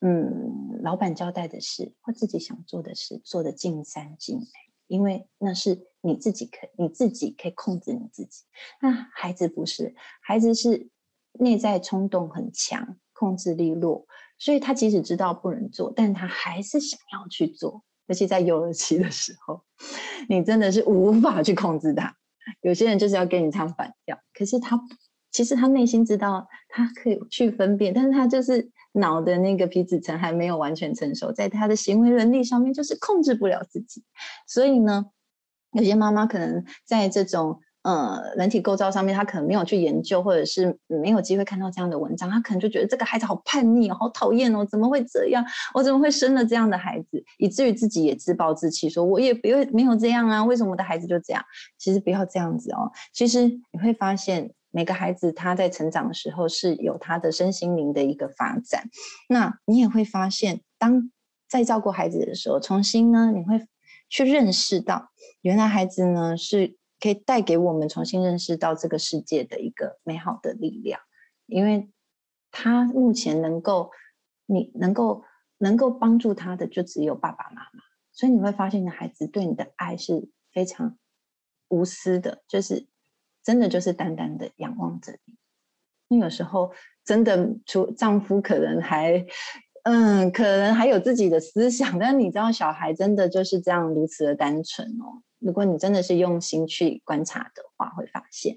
嗯，老板交代的事或自己想做的事做得尽善尽美，因为那是。你自己可，你自己可以控制你自己。那孩子不是，孩子是内在冲动很强，控制力弱，所以他即使知道不能做，但他还是想要去做。尤其在幼儿期的时候，你真的是无法去控制他。有些人就是要跟你唱反调，可是他其实他内心知道，他可以去分辨，但是他就是脑的那个皮质层还没有完全成熟，在他的行为能力上面就是控制不了自己，所以呢。有些妈妈可能在这种呃人体构造上面，她可能没有去研究，或者是没有机会看到这样的文章，她可能就觉得这个孩子好叛逆，好讨厌哦，怎么会这样？我怎么会生了这样的孩子？以至于自己也自暴自弃，说我也不会没有这样啊，为什么我的孩子就这样？其实不要这样子哦。其实你会发现，每个孩子他在成长的时候是有他的身心灵的一个发展。那你也会发现，当在照顾孩子的时候，重新呢，你会。去认识到，原来孩子呢是可以带给我们重新认识到这个世界的一个美好的力量，因为他目前能够，你能够能够帮助他的就只有爸爸妈妈，所以你会发现，你的孩子对你的爱是非常无私的，就是真的就是单单的仰望着你。那有时候真的，除丈夫可能还。嗯，可能还有自己的思想，但你知道，小孩真的就是这样如此的单纯哦。如果你真的是用心去观察的话，会发现，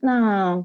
那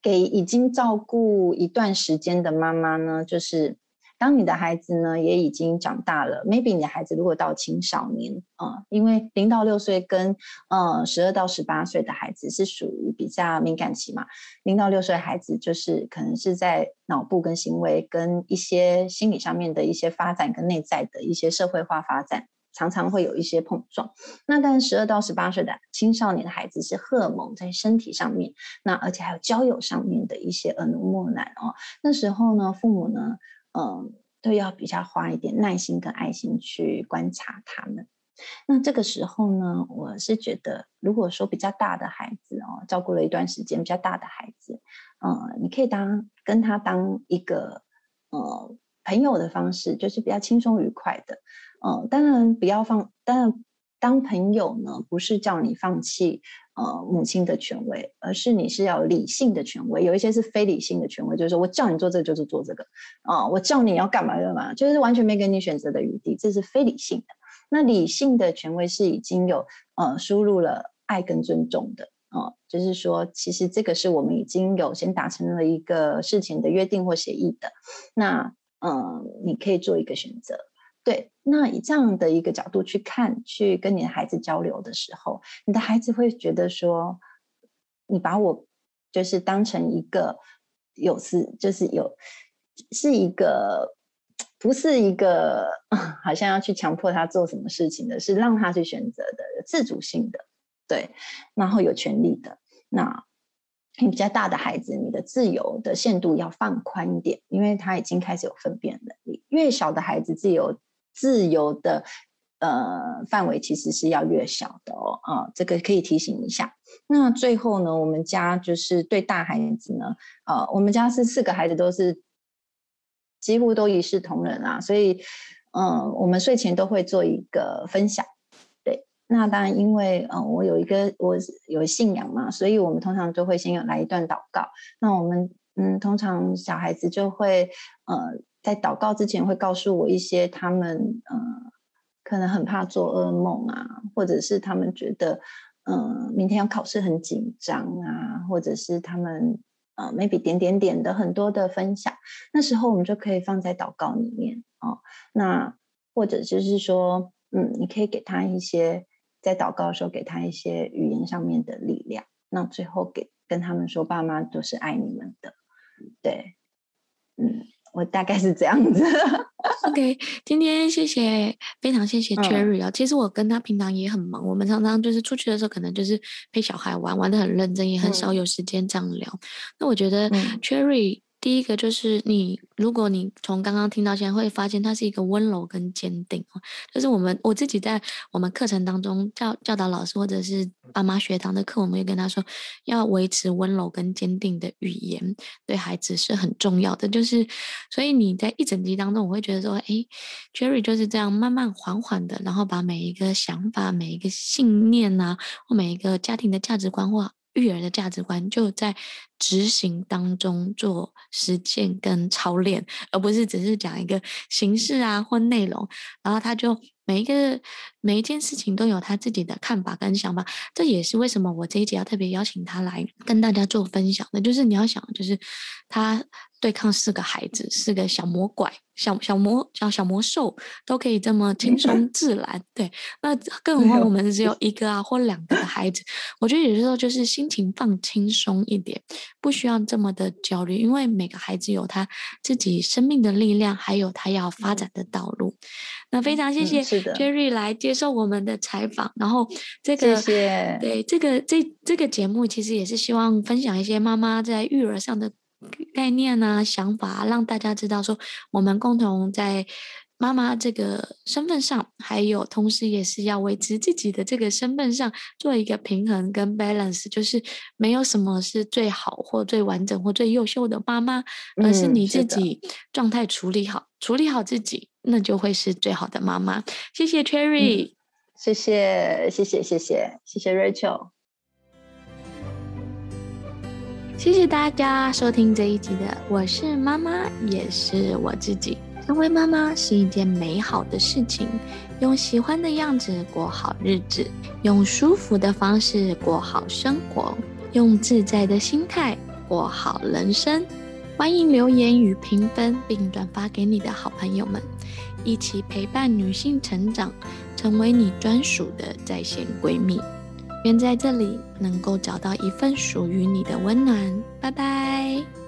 给已经照顾一段时间的妈妈呢，就是。当你的孩子呢也已经长大了，maybe 你的孩子如果到青少年啊、因为零到六岁跟呃十二到十八岁的孩子是属于比较敏感期嘛，零到六岁孩子就是可能是在脑部跟行为跟一些心理上面的一些发展跟内在的一些社会化发展，常常会有一些碰撞。那但十二到十八岁的青少年的孩子是荷尔蒙在身体上面，那而且还有交友上面的一些耳濡目染哦，那时候呢，父母呢。嗯，都要比较花一点耐心跟爱心去观察他们。那这个时候呢，我是觉得，如果说比较大的孩子哦，照顾了一段时间比较大的孩子，嗯，你可以当跟他当一个呃朋友的方式，就是比较轻松愉快的。嗯、呃，当然不要放，当然当朋友呢，不是叫你放弃呃母亲的权威，而是你是要理性的权威。有一些是非理性的权威，就是说我叫你做这个就是做这个啊、我叫你要干嘛干嘛，就是完全没给你选择的余地，这是非理性的。那理性的权威是已经有呃输入了爱跟尊重的。哦，就是说，其实这个是我们已经有先达成了一个事情的约定或协议的。那，嗯，你可以做一个选择。对，那以这样的一个角度去看，去跟你的孩子交流的时候，你的孩子会觉得说，你把我就是当成一个有是，就是有是一个，不是一个 好像要去强迫他做什么事情的，是让他去选择的，自主性的。对，然后有权利的，那你比较大的孩子，你的自由的限度要放宽一点，因为他已经开始有分辨能力。越小的孩子，自由自由的呃范围其实是要越小的哦，啊、这个可以提醒一下。那最后呢，我们家就是对大孩子呢，呃，我们家是四个孩子都是几乎都一视同仁啊，所以嗯、我们睡前都会做一个分享。那当然，因为呃，我有一个我有信仰嘛，所以我们通常都会先有来一段祷告。那我们嗯，通常小孩子就会呃，在祷告之前会告诉我一些他们呃，可能很怕做噩梦啊，或者是他们觉得嗯、明天要考试很紧张啊，或者是他们呃，maybe 点点点的很多的分享。那时候我们就可以放在祷告里面哦。那或者就是说，嗯，你可以给他一些。在祷告的时候，给他一些语言上面的力量。那最后给跟他们说，爸妈都是爱你们的。对，嗯，我大概是这样子。OK，今天谢谢，非常谢谢 Cherry 啊、其实我跟他平常也很忙，我们常常就是出去的时候，可能就是陪小孩玩，玩的很认真，也很少有时间这样聊。嗯、那我觉得 Cherry。第一个就是你，如果你从刚刚听到现在，会发现他是一个温柔跟坚定哦。就是我们我自己在我们课程当中教教导老师或者是爸妈学堂的课，我们会跟他说，要维持温柔跟坚定的语言，对孩子是很重要的。就是所以你在一整集当中，我会觉得说，诶，Cherry 就是这样慢慢缓缓的，然后把每一个想法、每一个信念呐、啊，或每一个家庭的价值观或育儿的价值观，就在执行当中做实践跟操练，而不是只是讲一个形式啊或内容，然后他就每一个每一件事情都有他自己的看法跟想法。这也是为什么我这一集要特别邀请他来跟大家做分享的，就是你要想，就是他对抗四个孩子，四个小魔怪。小小魔小小魔兽都可以这么轻松 自然，对，那更何况我们只有一个啊或两个的孩子，我觉得有时候就是心情放轻松一点，不需要这么的焦虑，因为每个孩子有他自己生命的力量，还有他要发展的道路。那非常谢谢 Cherry 来接受我们的采访，然后这个谢谢对这个这这个节目其实也是希望分享一些妈妈在育儿上的。概念啊，想法啊，让大家知道说，我们共同在妈妈这个身份上，还有同时也是要维持自己的这个身份上做一个平衡跟 balance，就是没有什么是最好或最完整或最优秀的妈妈，而是你自己状态处理好，处理好自己，那就会是最好的妈妈。谢谢 Cherry，嗯，谢谢谢谢谢谢谢谢 Rachel。谢谢大家收听这一集的，我是妈妈，也是我自己。成为妈妈是一件美好的事情，用喜欢的样子过好日子，用舒服的方式过好生活，用自在的心态过好人生。欢迎留言与评分，并转发给你的好朋友们，一起陪伴女性成长，成为你专属的在线闺蜜。愿在这里能够找到一份属于你的温暖。拜拜。